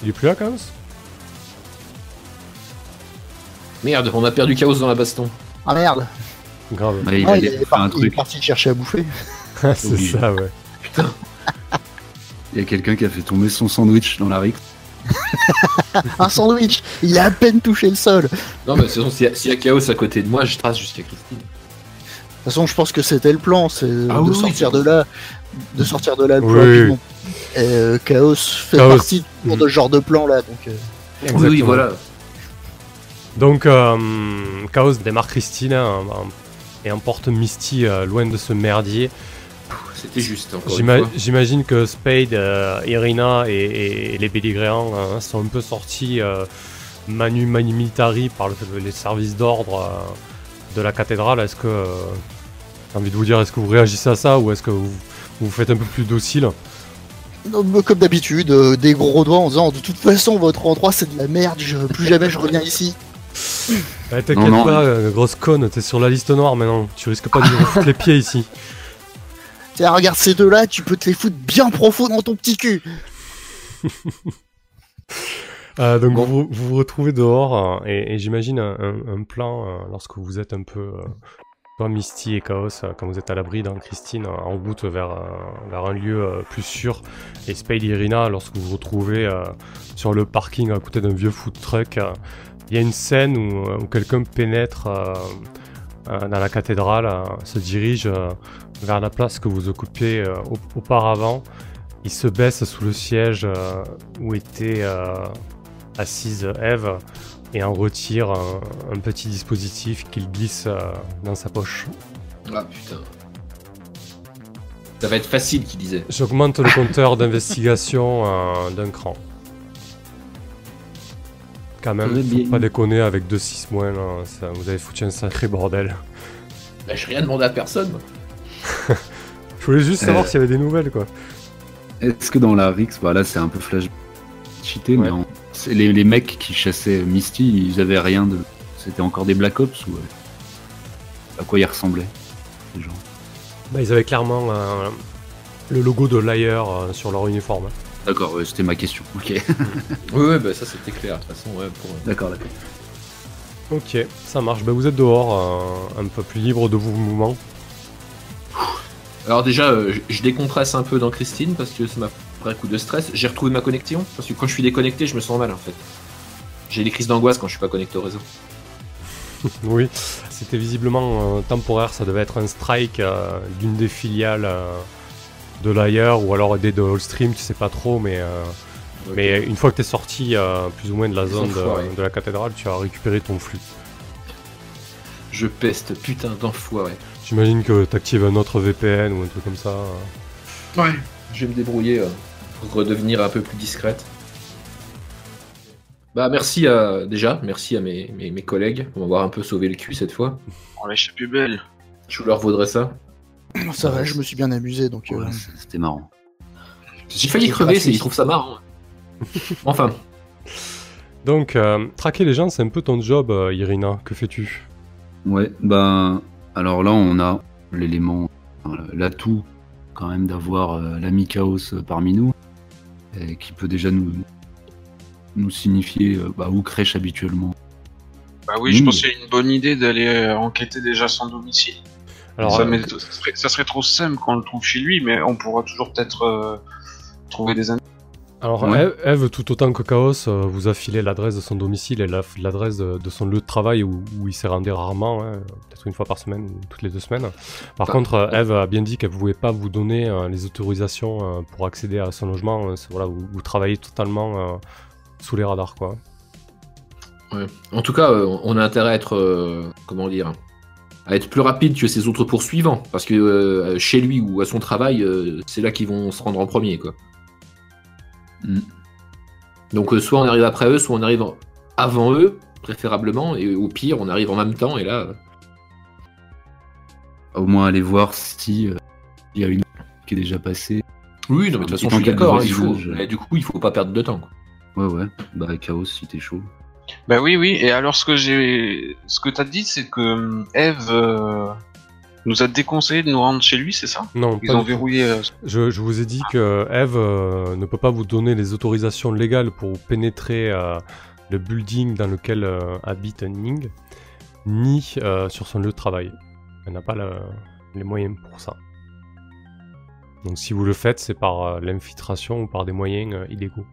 Il est plus là, Chaos? Merde, on a perdu Chaos dans la baston. Ah merde Grave. Ouais, il Ah, il, est un parti, il est truc. parti chercher à bouffer. C'est ça, ouais. Il y a quelqu'un qui a fait tomber son sandwich dans la rixe. Un sandwich Il a à peine touché le sol De toute Non mais de toute façon, s'il y, a- s'il y a Chaos à côté de moi, je trace jusqu'à Christine. façon, je pense que c'était le plan, c'est Ah de oui, sortir oui. de là, de sortir de là le plus Oui. rapidement. Et euh, Chaos fait Chaos. partie de ce genre de plan là, donc euh, Exactement. Donc, euh, Chaos démarre Christine hein, et emporte Misty euh, loin de ce merdier. C'était juste encore J'ima- une fois. J'imagine que Spade, euh, Irina et, et les Belligréants euh, sont un peu sortis euh, manu manu militari par le- les services d'ordre euh, de la cathédrale. Est-ce que euh, j'ai envie de vous dire, est-ce que vous réagissez à ça ou est-ce que vous vous faites un peu plus docile comme d'habitude, euh, des gros doigts en disant de toute façon votre endroit c'est de la merde, je, plus jamais je reviens ici. Eh, T'inquiète non. pas, grosse conne, t'es sur la liste noire maintenant. Tu risques pas de nous foutre les pieds ici. Regarde ces deux là, tu peux te les foutre bien profond dans ton petit cul. Euh, donc Bon. vous, vous vous retrouvez dehors euh, et, et j'imagine un, un- un plan euh, lorsque vous êtes un peu Misty et Chaos quand vous êtes à l'abri dans Christine euh, en route vers, vers un lieu plus sûr et Spade Irina lorsque vous vous retrouvez sur le parking à côté d'un vieux food truck il y a une scène où, où quelqu'un pénètre dans la cathédrale se dirige vers la place que vous occupiez euh, au- auparavant il se baisse sous le siège euh, où était euh, assise Eve et en retire un, un petit dispositif qu'il glisse dans sa poche. Ah putain. Ça va être facile, qu'il disait. J'augmente le compteur d'investigation euh, d'un cran. Quand même, faut bien. pas déconner avec 2-6 moins, là, ça, vous avez foutu un sacré bordel. Bah, j'ai rien demandé à personne. Je voulais juste savoir Euh. s'il y avait des nouvelles, quoi. Est-ce que dans la rixe, bah là c'est un peu flash cheaté, mais Ouais. en- c'est les, les mecs qui chassaient Misty, ils avaient rien de. C'était encore des Black Ops ou. euh, À quoi ils ressemblaient ces gens? Bah, ils avaient clairement euh, le logo de Liar euh, sur leur uniforme. D'accord, ouais, c'était ma question. Ok, Oui, ouais, bah ça c'était clair. De toute façon, ouais. Pour... d'accord, d'accord. Ok, ça marche. Bah, vous êtes dehors, euh, un peu plus libre de vos mouvements. Alors déjà, euh, je- décompresse un peu dans Christine parce que ça m'a pris un coup de stress. J'ai retrouvé ma connexion parce que quand je suis déconnecté, je me sens mal en fait. J'ai des crises d'angoisse quand je suis pas connecté au réseau. Oui, c'était visiblement euh, temporaire, ça devait être un strike euh, d'une des filiales euh, de l'ailleurs ou alors des de Allstream, tu sais pas trop, mais euh, Mais une fois que tu es sorti plus ou moins de la zone de la cathédrale, tu as récupéré ton flux. Je peste, putain d'enfoiré. J'imagine que tu actives un autre VPN ou un truc comme ça. Ouais. Je vais me débrouiller euh, pour redevenir un peu plus discrète. Bah merci à, déjà, merci à mes, mes, mes collègues pour m'avoir un peu sauvé le cul cette fois. On l'échappée belle. Je leur vaudrais ça. Ça va, je me suis bien amusé donc. euh, Ouais, C'était marrant. J'ai failli crever, ils trouvent ça marrant. enfin, Donc, euh, traquer les gens, c'est un peu ton job, euh, Irina. Que fais-tu? Ouais, bah alors là on a l'élément, l'atout quand même d'avoir euh, l'ami Chaos euh, parmi nous, et qui peut déjà nous nous signifier euh, bah, où crèche habituellement. Bah oui, je pense y a une bonne idée d'aller enquêter déjà son domicile. Alors, ça, euh, serait, ça serait trop simple qu'on le trouve chez lui, mais on pourra toujours peut-être euh, trouver des indices. Alors, Ouais. Eve, tout autant que Chaos, euh, vous a filé l'adresse de son domicile et la- l'adresse de, son lieu de travail où, où il s'est rendu rarement, hein, peut-être une fois par semaine ou toutes les deux semaines. Par Bah, contre, euh, Eve a bien dit qu'elle ne pouvait pas vous donner euh, les autorisations euh, pour accéder à son logement. euh, c'est- voilà, vous, vous travaillez totalement sous les radars, quoi. ouais. en tout cas, on a intérêt à être, comment dire, à être plus rapide que ses autres poursuivants, parce que chez lui ou à son travail, c'est là qu'ils vont se rendre en premier, quoi. Mm. Donc euh, soit on arrive après eux, soit on arrive avant eux, préférablement, et au pire, on arrive en même temps, et là, euh, Au moins aller voir si euh, il y a une qui est déjà passée. oui, non, mais de toute façon, je suis d'accord, hein, il faut, mais du coup, il faut pas perdre de temps. quoi. Ouais ouais, bah Chaos si t'es chaud. Bah oui, oui. Et alors, ce que j'ai, ce que t'as dit, c'est que euh, Eve euh, nous a déconseillé de nous rendre chez lui, c'est ça? Non, Ils pas ont verrouillé. euh, Je, je vous ai dit que Eve euh, ne peut pas vous donner les autorisations légales pour pénétrer euh, le building dans lequel euh, habite Ning, ni euh, sur son lieu de travail. Elle n'a pas le- les moyens pour ça. Donc si vous le faites, c'est par euh, l'infiltration ou par des moyens euh, illégaux.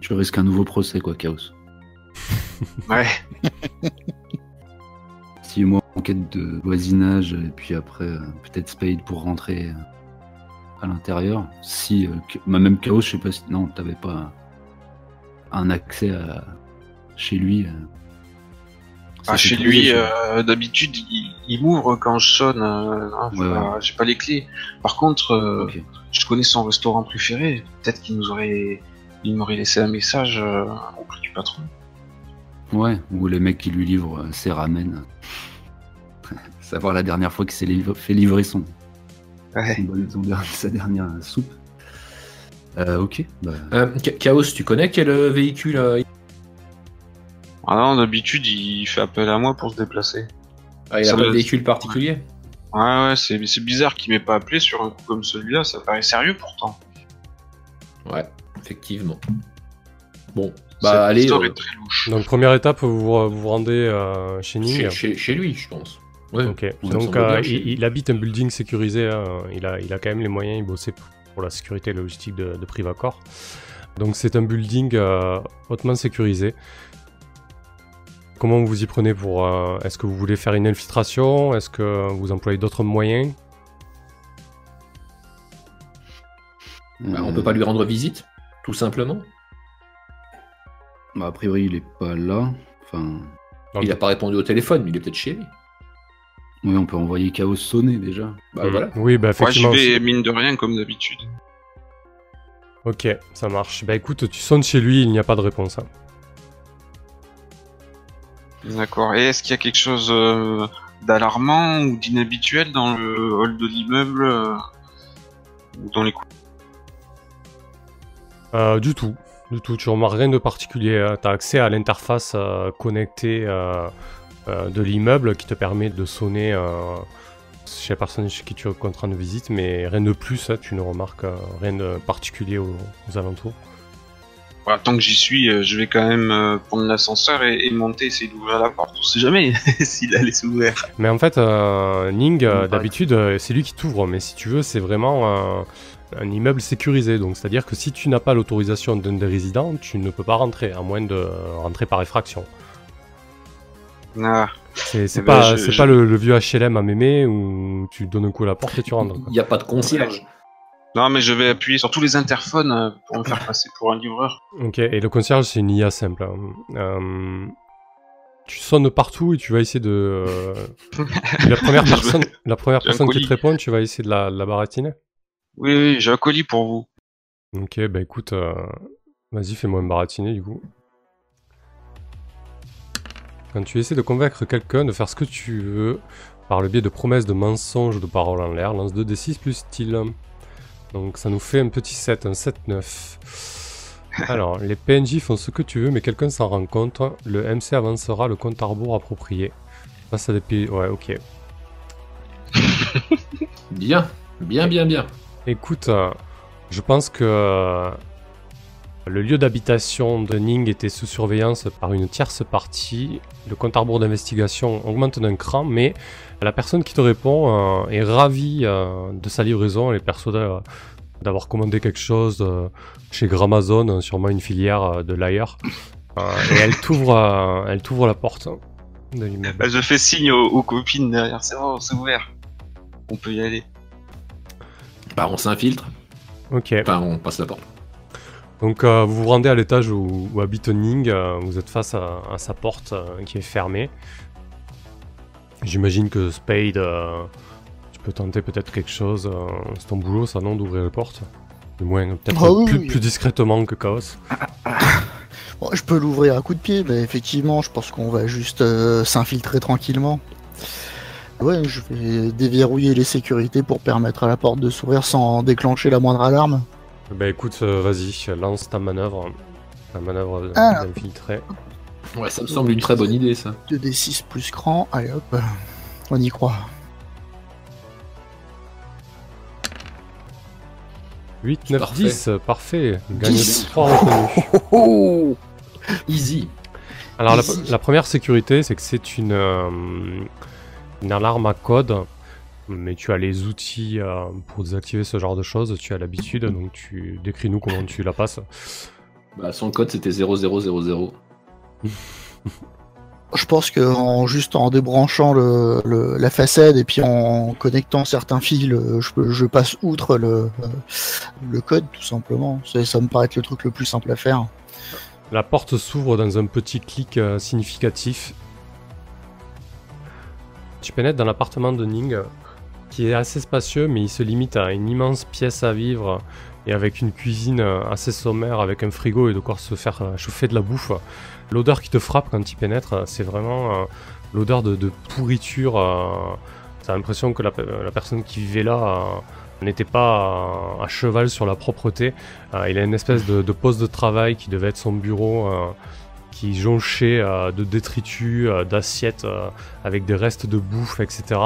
Tu risques un nouveau procès quoi, Chaos. Ouais. Moi enquête de voisinage et puis après euh, peut-être Spade pour rentrer euh, à l'intérieur. Si euh, que- bah, même Chaos, je sais pas si non t'avais pas un accès à chez lui. euh. Ah, chez lui, euh, d'habitude, il, il m'ouvre quand je sonne. euh, hein, j'ai Ouais, pas, j'ai pas les clés. Par contre, euh, je connais son restaurant préféré. Peut-être qu'il nous aurait, il m'aurait laissé un message euh, auprès du patron. Ouais, ou les mecs qui lui livrent euh, ses ramen. Savoir la dernière fois qu'il s'est fait livrer son, Ouais. son sa dernière soupe. Euh, ok, bah, Euh, Cha- Chaos, tu connais quel euh, véhicule euh, Ah non, d'habitude, il fait appel à moi pour se déplacer. ah, Il Ça a pas de doit- véhicule particulier Ouais, ouais, c'est, c'est bizarre qu'il m'ait pas appelé sur un coup comme celui-là. Ça paraît sérieux pourtant. Ouais, effectivement. Bon, bah allez, histoire euh, est très louche. Donc première étape, vous vous, vous rendez euh, chez Ning. chez, chez- chez lui, je pense. Ouais. Ok, donc euh, bien il, habite un building sécurisé, hein. il, a, il a quand même les moyens, il bossait pour, la sécurité et la logistique de, de Privacor. Donc c'est un building euh, hautement sécurisé. Comment vous y prenez pour... euh, Est-ce que vous voulez faire une infiltration? Est-ce que vous employez d'autres moyens? Bah, on peut pas lui rendre visite, tout simplement. Bah, a priori, il est pas là. Enfin, Il le- a pas répondu au téléphone, mais il est peut-être chez lui. oui, on peut envoyer Chaos sonner déjà. Bah Hmm. voilà. Oui, bah Ouais, j'y effectivement. vais mine de rien comme d'habitude. Ok, ça marche. Bah écoute, tu sonnes chez lui, il n'y a pas de réponse. hein. D'accord. Et est-ce qu'il y a quelque chose euh, d'alarmant ou d'inhabituel dans le hall de l'immeuble euh, ou dans les cou- Euh, du tout, du tout. Tu remarques rien de particulier. Tu as accès à l'interface euh, connectée euh, euh, de l'immeuble qui te permet de sonner chez la personne chez qui tu es en train de visite, mais rien de plus. hein, tu ne remarques euh, rien de particulier aux, aux alentours. Voilà, tant que j'y suis, euh, je vais quand même euh, prendre l'ascenseur et, et monter, essayer d'ouvrir la porte. On sait jamais s'il allait s'ouvrir. Mais en fait, Ning, Ouais. d'habitude, c'est lui qui t'ouvre. Mais si tu veux, c'est vraiment un, immeuble sécurisé. Donc, c'est-à-dire que si tu n'as pas l'autorisation d'un des résidents, tu ne peux pas rentrer, à moins de rentrer par effraction. Ah, C'est c'est Eh ben, pas, je- c'est je- pas le, le vieux HLM à mémé où tu donnes un coup à la porte et tu rentres. Il n'y a pas de concierge. Non, mais je vais appuyer sur tous les interphones euh, pour me faire passer pour un livreur. Ok, et le concierge, c'est une IA simple. hein. Euh, tu sonnes partout et tu vas essayer de. euh, la première personne, la première J'ai un personne qui te répond, tu vas essayer de la, la baratiner. Oui, oui, j'ai un colis pour vous. Ok, bah écoute, euh, vas-y, fais-moi un baratiner du coup. Quand tu essaies de convaincre quelqu'un de faire ce que tu veux, par le biais de promesses, de mensonges ou de paroles en l'air, lance 2d6 plus style. Donc ça nous fait un petit 7, un 7-9. Alors, les PNJ font ce que tu veux, mais quelqu'un s'en rend compte. Le MC avancera le compte à rebours approprié. Face à des pays. Ouais, ok. Bien, bien, bien, bien. Écoute, euh, je pense que euh, le lieu d'habitation de Ning était sous surveillance par une tierce partie. Le compte à rebours d'investigation augmente d'un cran, mais la personne qui te répond euh, est ravie de sa livraison. Elle est persuadée d'avoir commandé quelque chose chez Gramazon, euh, sûrement une filière de l'ailleurs. Et elle t'ouvre, elle la porte je fais signe aux, aux copines derrière. C'est bon, c'est ouvert. On peut y aller. Bah, on s'infiltre. Ok. Enfin, on passe la porte. Donc euh, vous vous rendez à l'étage où, où habite Ning, euh, vous êtes face à, à sa porte euh, qui est fermée. J'imagine que Spade, euh, tu peux tenter peut-être quelque chose. euh, c'est ton boulot ça non d'ouvrir les portes Du moins peut-être Ah oui, plus, oui. plus discrètement que Chaos. Bon, je peux l'ouvrir à coup de pied, mais effectivement, je pense qu'on va juste euh, s'infiltrer tranquillement. Ouais, je vais déverrouiller les sécurités pour permettre à la porte de s'ouvrir sans déclencher la moindre alarme. Bah écoute, euh, vas-y, lance ta manœuvre. Ta manœuvre euh, Ah. d'infiltrer. Ouais, ça me semble une très bonne idée, ça. 2d6 plus cran, allez hop, on y croit. 8, 9, Parfait. 10, parfait. Gagne 10. 3 retenus. Oh, oh Easy. Alors la, première sécurité, c'est que c'est une, euh, une alarme à code, mais tu as les outils euh, pour désactiver ce genre de choses, tu as l'habitude, donc tu décris-nous comment tu la passes. Bah, son code, c'était 0000. Je pense que en juste en débranchant le, le- la façade et puis en connectant certains fils, euh, je, passe outre le, le code tout simplement. Ça, ça me paraît être le truc le plus simple à faire. La porte s'ouvre dans un petit clic euh, significatif. Tu pénètres dans l'appartement de Ning, euh, qui est assez spacieux, mais il se limite à une immense pièce à vivre et avec une cuisine euh, assez sommaire, avec un frigo et de quoi se faire euh, chauffer de la bouffe. L'odeur qui te frappe quand tu pénètres, euh, c'est vraiment euh, l'odeur de, de pourriture. euh, T'as l'impression que la, pe- la personne qui vivait là euh, n'était pas euh, à cheval sur la propreté. Euh, il a une espèce de, poste de travail qui devait être son bureau, euh, qui jonchait euh, de détritus, euh, d'assiettes euh, avec des restes de bouffe, etc.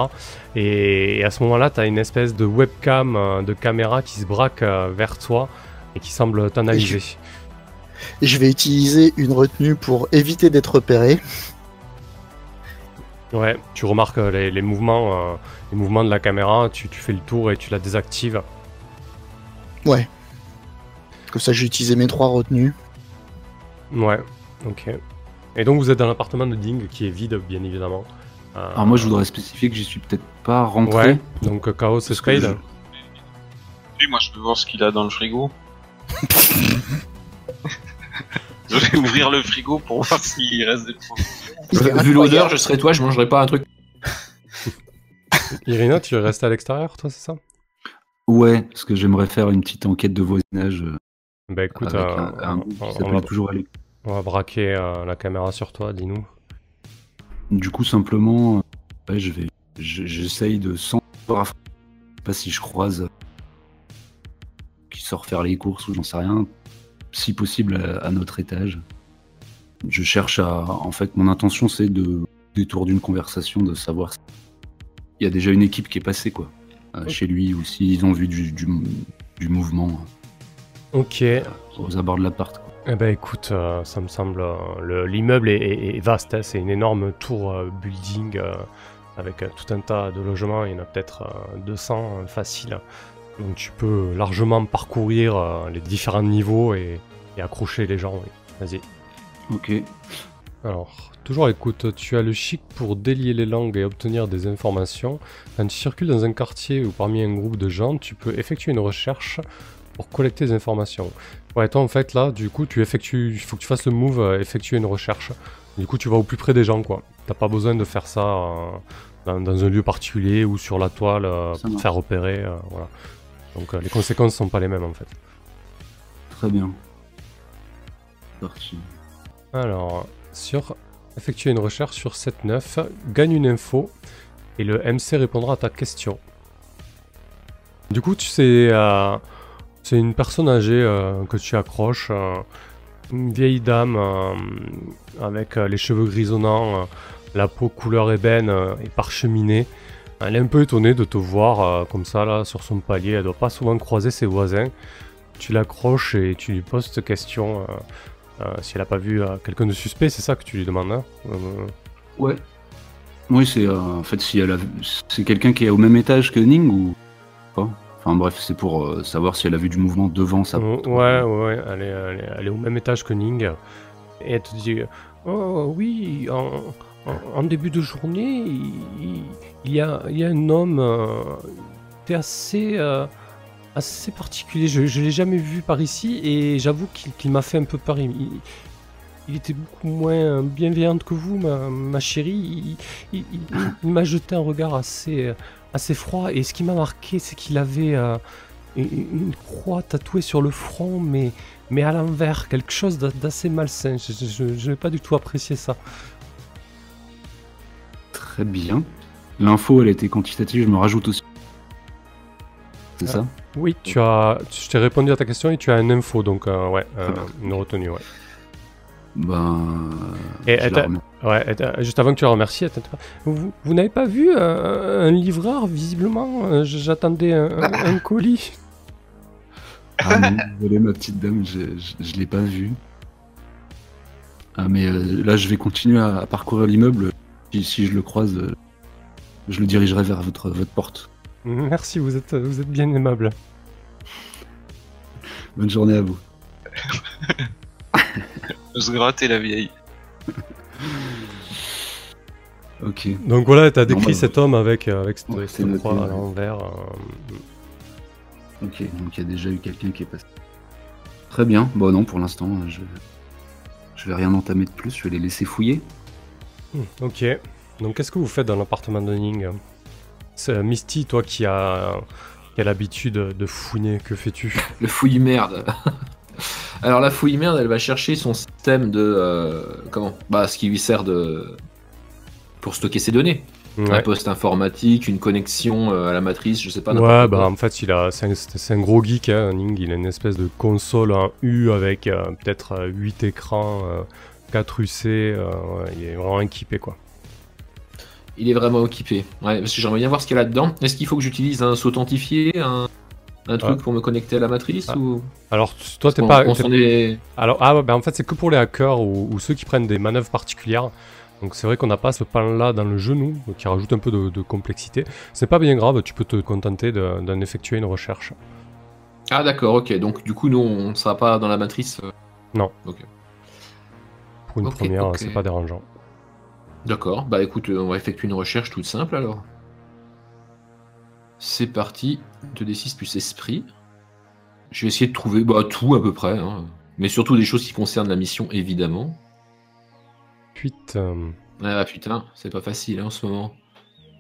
Et, et à ce moment-là, tu as une espèce de webcam, de caméra qui se braque vers toi et qui semble t'analyser. Et je vais utiliser une retenue pour éviter d'être repéré. Ouais, tu remarques les, les mouvements, les mouvements de la caméra, tu, tu fais le tour et tu la désactives. Ouais. Comme ça, j'ai utilisé mes trois retenues. Ouais, ok. Et donc vous êtes dans l'appartement de Ding qui est vide, bien évidemment. Euh, Alors moi, je voudrais spécifier que j'y suis peut-être pas rentré. Ouais, donc euh, Chaos et Spade. Oui, moi je peux voir ce qu'il a dans le frigo. je vais ouvrir le frigo pour voir s'il reste des produits. Vu l'odeur, je serais toi, je mangerais pas un truc. Irina, tu restes à l'extérieur, toi, c'est ça? Ouais, parce que j'aimerais faire une petite enquête de voisinage euh, Bah écoute, avec euh, un, un on, groupe qui on s'appelle va, toujours aller. On va braquer euh, la caméra sur toi, dis-nous. Du coup, simplement, euh, ouais, je vais, je- j'essaye de sans pas si je croise euh, qui sort faire les courses ou j'en sais rien. Si possible, à, à notre étage. Je cherche à, en fait, mon intention c'est de détour d'une conversation, de savoir. si- Il y a déjà une équipe qui est passée quoi, euh, chez lui ou s'ils ont vu du, du, du mouvement Ok, euh, aux abords de l'appart. Eh ben écoute, euh, ça me semble... euh, le- L'immeuble est, est- est vaste, hein, c'est une énorme tour euh, building avec tout un tas de logements, il y en a peut-être euh, 200 euh, facile. Donc tu peux largement parcourir les différents niveaux et, et accrocher les gens, oui. Vas-y. Ok. Alors, toujours écoute, tu as le chic pour délier les langues et obtenir des informations. Quand tu circules dans un quartier ou parmi un groupe de gens, tu peux effectuer une recherche pour collecter des informations. Ouais, toi en fait là, du coup, tu effectues, il faut que tu fasses le move, euh, effectuer une recherche. Du coup, tu vas au plus près des gens, quoi. T'as pas besoin de faire ça euh, dans, dans un lieu particulier ou sur la toile euh, pour te faire repérer, euh, voilà. Donc les conséquences sont pas les mêmes en fait. Très bien. Parti. Alors, sur effectuer une recherche sur 7-9, gagne une info et le MC répondra à ta question. Du coup, tu sais, c'est une personne âgée euh, que tu accroches, euh, une vieille dame euh, avec les cheveux grisonnants, la peau couleur ébène et parcheminée. Elle est un peu étonnée de te voir comme ça là sur son palier. Elle doit pas souvent croiser ses voisins. Tu l'accroches et tu lui poses question. si elle a pas vu quelqu'un de suspect, c'est ça que tu lui demandes. hein Ouais. Oui, c'est en fait si elle a c'est quelqu'un qui est au même étage que Ning ou? Enfin bref, c'est pour euh, savoir si elle a vu du mouvement devant sa ouais, porte. ouais, ouais, elle est, elle, est, elle est au même étage que Ning. Et elle te dit Oh oui, en, en- en début de journée, il, il y, a, il y a un homme euh, assez, euh, assez particulier. Je ne l'ai jamais vu par ici et j'avoue qu'il m'a fait un peu peur. Il, était beaucoup moins bienveillant que vous, ma, ma chérie. Il m'a jeté un regard assez, assez froid. Et ce qui m'a marqué, c'est qu'il avait euh, une, une croix tatouée sur le front, mais, mais à l'envers, quelque chose d'a- d'assez malsain. Je n'ai pas du tout apprécié ça. Très bien. L'info, elle était quantitative, je me rajoute aussi. C'est Ah. ça Oui, tu as, je t'ai répondu à ta question et tu as une info, donc euh, ouais, euh, une retenue, ouais. Ben. Et je. Ouais, t'as- juste avant que tu la remercies, vous, vous n'avez pas vu euh, un livreur, visiblement euh, J'attendais un, un- un colis? Ah non, désolé ma petite dame, je, je, je l'ai pas vu. Ah mais euh, là je vais continuer à, à parcourir l'immeuble. Si, si je le croise, euh, je le dirigerai vers votre, votre porte. Merci, vous êtes, vous êtes bien aimable. Bonne journée à vous. Se gratter la vieille. Ok. Donc voilà, t'as décrit bah, cet homme avec, euh, avec cette, ouais, cette c'est noté, croix à ouais. l'envers. euh, Ok, donc il y a déjà eu quelqu'un qui est passé. Très bien. Bon non, pour l'instant, euh, je je vais rien entamer de plus. Je vais les laisser fouiller. Hmm, Ok. Donc qu'est-ce que vous faites dans l'appartement de Ning? C'est Misty, toi qui as qui a l'habitude de fouiner, que fais-tu? Le fouille merde. Alors la fouille merde, elle va chercher son système de euh, comment? Bah ce qui lui sert de pour stocker ses données. Un poste informatique, une connexion euh, à la matrice, je sais pas. Ouais, bah en fait, il a, c'est un, gros geek, hein, Ning. Il a une espèce de console en U avec euh, peut-être euh, 8 écrans, euh, 4 UC. euh, il est vraiment équipé, quoi. Il est vraiment équipé. Ouais, parce que j'aimerais bien voir ce qu'il y a là-dedans. Est-ce qu'il faut que j'utilise un s'authentifier, un, un truc Ah. pour me connecter à la matrice Ah. ou? Alors, toi, t'es pas. on est... Alors, ah bah en fait, c'est que pour les hackers ou, ou ceux qui prennent des manœuvres particulières. Donc, c'est vrai qu'on n'a pas ce pan-là dans le donc qui rajoute un peu de, de complexité. C'est pas bien grave, tu peux te contenter de- d'en effectuer une recherche. Ah d'accord, ok. Donc du coup, nous, on ne sera pas dans la matrice. euh. Non. Ok. Pour une première, c'est pas dérangeant. D'accord. Bah écoute, euh, on va effectuer une recherche toute simple alors. C'est parti. 2d6 plus esprit. Je vais essayer de trouver bah, tout à peu près. hein. Mais surtout des choses qui concernent la mission, évidemment. 8. Ah putain, c'est pas facile hein, en ce moment.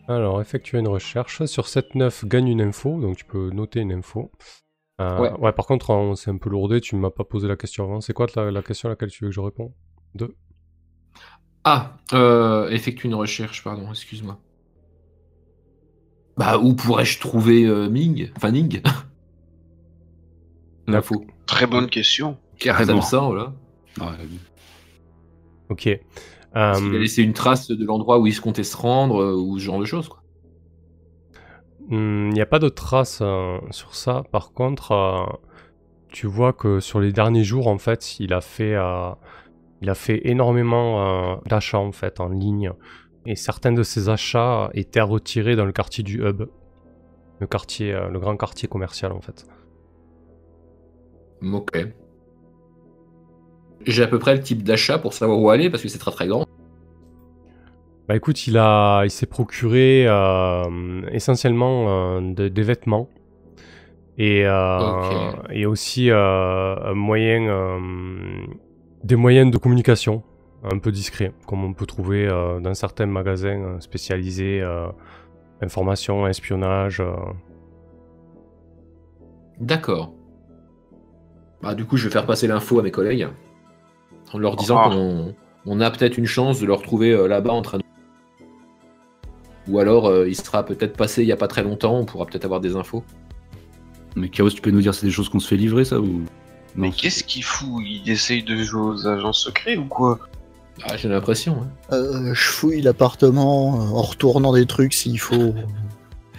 Alors, effectuer une recherche. Sur 7-9, gagne une info, donc tu peux noter une info. Euh, Ouais. ouais. par contre, on- c'est un peu lourdé, tu ne m'as pas posé la question avant. C'est quoi la, la question à laquelle tu veux que je réponds 2. Ah, euh, effectuer une recherche, pardon, excuse-moi. Bah, où pourrais-je trouver euh, Ming? Enfin, Ning L'info. Très bonne question. Ça me semble, là. Ouais, Ok. Parce qu'il a Euh, laissé une trace de l'endroit où il se comptait se rendre, euh, ou ce genre de choses, quoi. Il n'y a pas de traces euh, sur ça. Par contre, euh, tu vois que sur les derniers jours, en fait, il a fait, euh, il a fait énormément d'achats en fait en ligne. Et certains de ces achats étaient à retirer dans le quartier du hub, le quartier, le grand quartier commercial en fait. Ok. J'ai à peu près le type d'achat pour savoir où aller parce que c'est très très grand. Bah écoute, il a, il s'est procuré euh, essentiellement euh, de- des vêtements et, euh, et aussi un moyen, des moyens de communication un peu discrets, comme on peut trouver dans certains magasins spécialisés, information, espionnage. D'accord. Bah, du coup, je vais faire passer l'info à mes collègues en leur disant Ah. qu'on on a peut-être une chance de le retrouver euh, là-bas en train de. Ou alors, euh, il sera peut-être passé il y a pas très longtemps, on pourra peut-être avoir des infos. Mais Chaos, tu peux nous dire c'est des choses qu'on se fait livrer, ça ou Mais qu'est-ce qu'il fout? Il essaye de jouer aux agents secrets ou quoi? Ah, j'ai l'impression. hein. Euh, je fouille l'appartement en retournant des trucs s'il faut.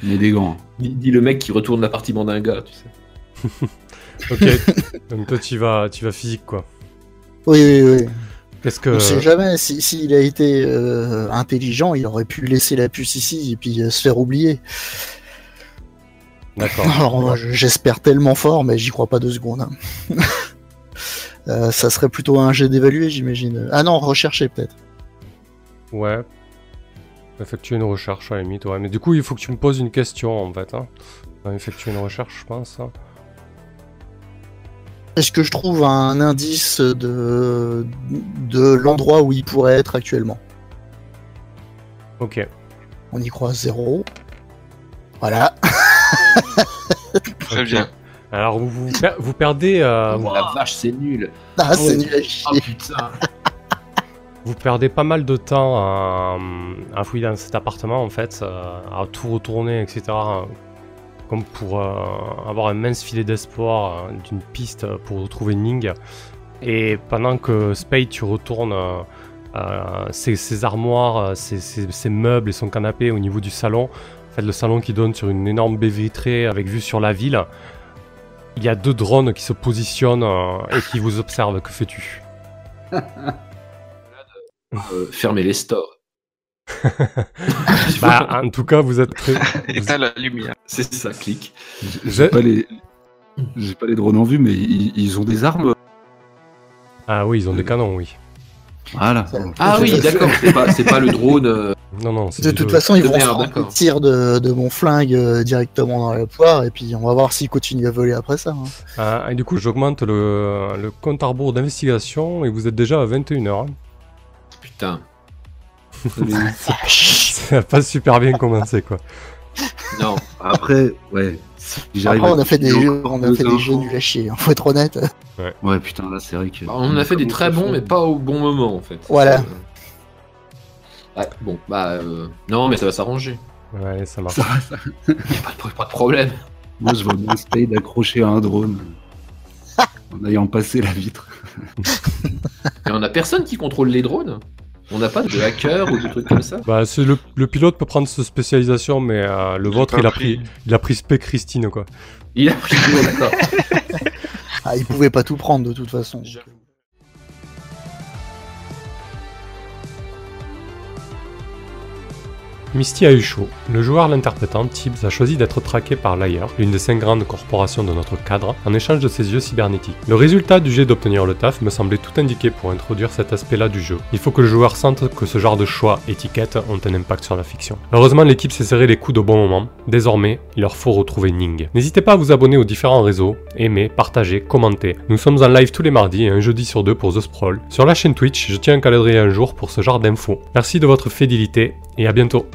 Mais des gants. Dis, dis le mec qui retourne l'appartement d'un gars, tu sais. Ok, donc toi tu vas, tu vas physique quoi. Oui, oui, oui. Qu'est-ce que On sait jamais. Si- S'il a été euh, intelligent, il aurait pu laisser la puce ici et puis euh, se faire oublier. D'accord. Alors j'espère tellement fort, mais j'y crois pas deux secondes. hein. Euh, ça serait plutôt un jet d'évaluer, j'imagine. Ah non, rechercher peut-être. Ouais. Effectuer une recherche à la limite, ouais. Mais du coup, il faut que tu me poses une question en fait. Hein. Effectuer une recherche, je pense. hein. Est-ce que je trouve un indice de, de l'endroit où il pourrait être actuellement? Ok. On y croit zéro. Voilà. Très bien. Alors, vous, vous, per- vous perdez, euh, vous, Oh, la vache, c'est nul. Ah, c'est Oh. nul à Oh chier. putain. vous perdez pas mal de temps à, à fouiller dans cet appartement en fait, euh, à tout retourner, etc. euh, Comme pour euh, avoir un mince filet d'espoir euh, d'une piste pour retrouver Ning. Et pendant que Spade, tu retournes euh, euh, ses, ses armoires, euh, ses, meubles et son canapé au niveau du salon, en fait, le salon qui donne sur une énorme baie vitrée avec vue sur la ville, il y a deux drones qui se positionnent euh, et qui vous observent. Que fais-tu? Euh, fermez les stores. Bah, en tout cas, vous êtes très. Éteins la lumière. C'est ça, clic. J'ai- pas les. J'ai pas les drones en vue, mais ils, ils ont des armes. Ah oui, ils ont des canons, oui. Voilà. Ah oui, d'accord, c'est pas, c'est pas le drone. euh, Non, non, c'est De du toute jeu. façon, ils de vont merde, se d'accord. tir de, de mon flingue euh, directement dans la poire, et puis on va voir s'il continue à voler après ça. hein. Ah, et du coup, j'augmente le, le compte à rebours d'investigation et vous êtes déjà à 21h. Putain. Ça a pas super bien commencé, quoi. Non. Après, ouais. Après, on a fait des jeux, on a fait des jeux nuls à chier, hein, faut être honnête. Ouais, putain, là, c'est vrai que. Bah, on a fait des très bons, mais pas au bon moment en fait. Voilà. Euh, Ouais, bon, bah. euh, Non, mais ça va s'arranger. Ouais, ça marche. Y a pas de, pas de problème. Moi, je vois bien Spade accroché à un drone. en ayant passé la vitre. Mais on a personne qui contrôle les drones. On n'a pas de hacker ou de trucs comme ça. Bah, c'est le, le pilote peut prendre cette spécialisation, mais euh, le vôtre, il a pris, il a pris spec Christine, quoi. Il a pris d'accord. Ah, ils pouvaient pas tout prendre de toute façon. Misty a eu chaud. Le joueur l'interprétant, Tibbs, a choisi d'être traqué par l'Ailleurs, l'une des cinq grandes corporations de notre cadre, en échange de ses yeux cybernétiques. Le résultat du jet d'obtenir le taf me semblait tout indiqué pour introduire cet aspect-là du jeu. Il faut que le joueur sente que ce genre de choix, étiquettes, ont un impact sur la fiction. Heureusement, l'équipe s'est serré les coudes au bon moment. Désormais, il leur faut retrouver Ning. N'hésitez pas à vous abonner aux différents réseaux, aimer, partager, commenter. Nous sommes en live tous les mardis et un jeudi sur deux pour The Sprawl. Sur la chaîne Twitch, je tiens à calendrier un jour pour ce genre d'infos. Merci de votre fidélité et à bientôt.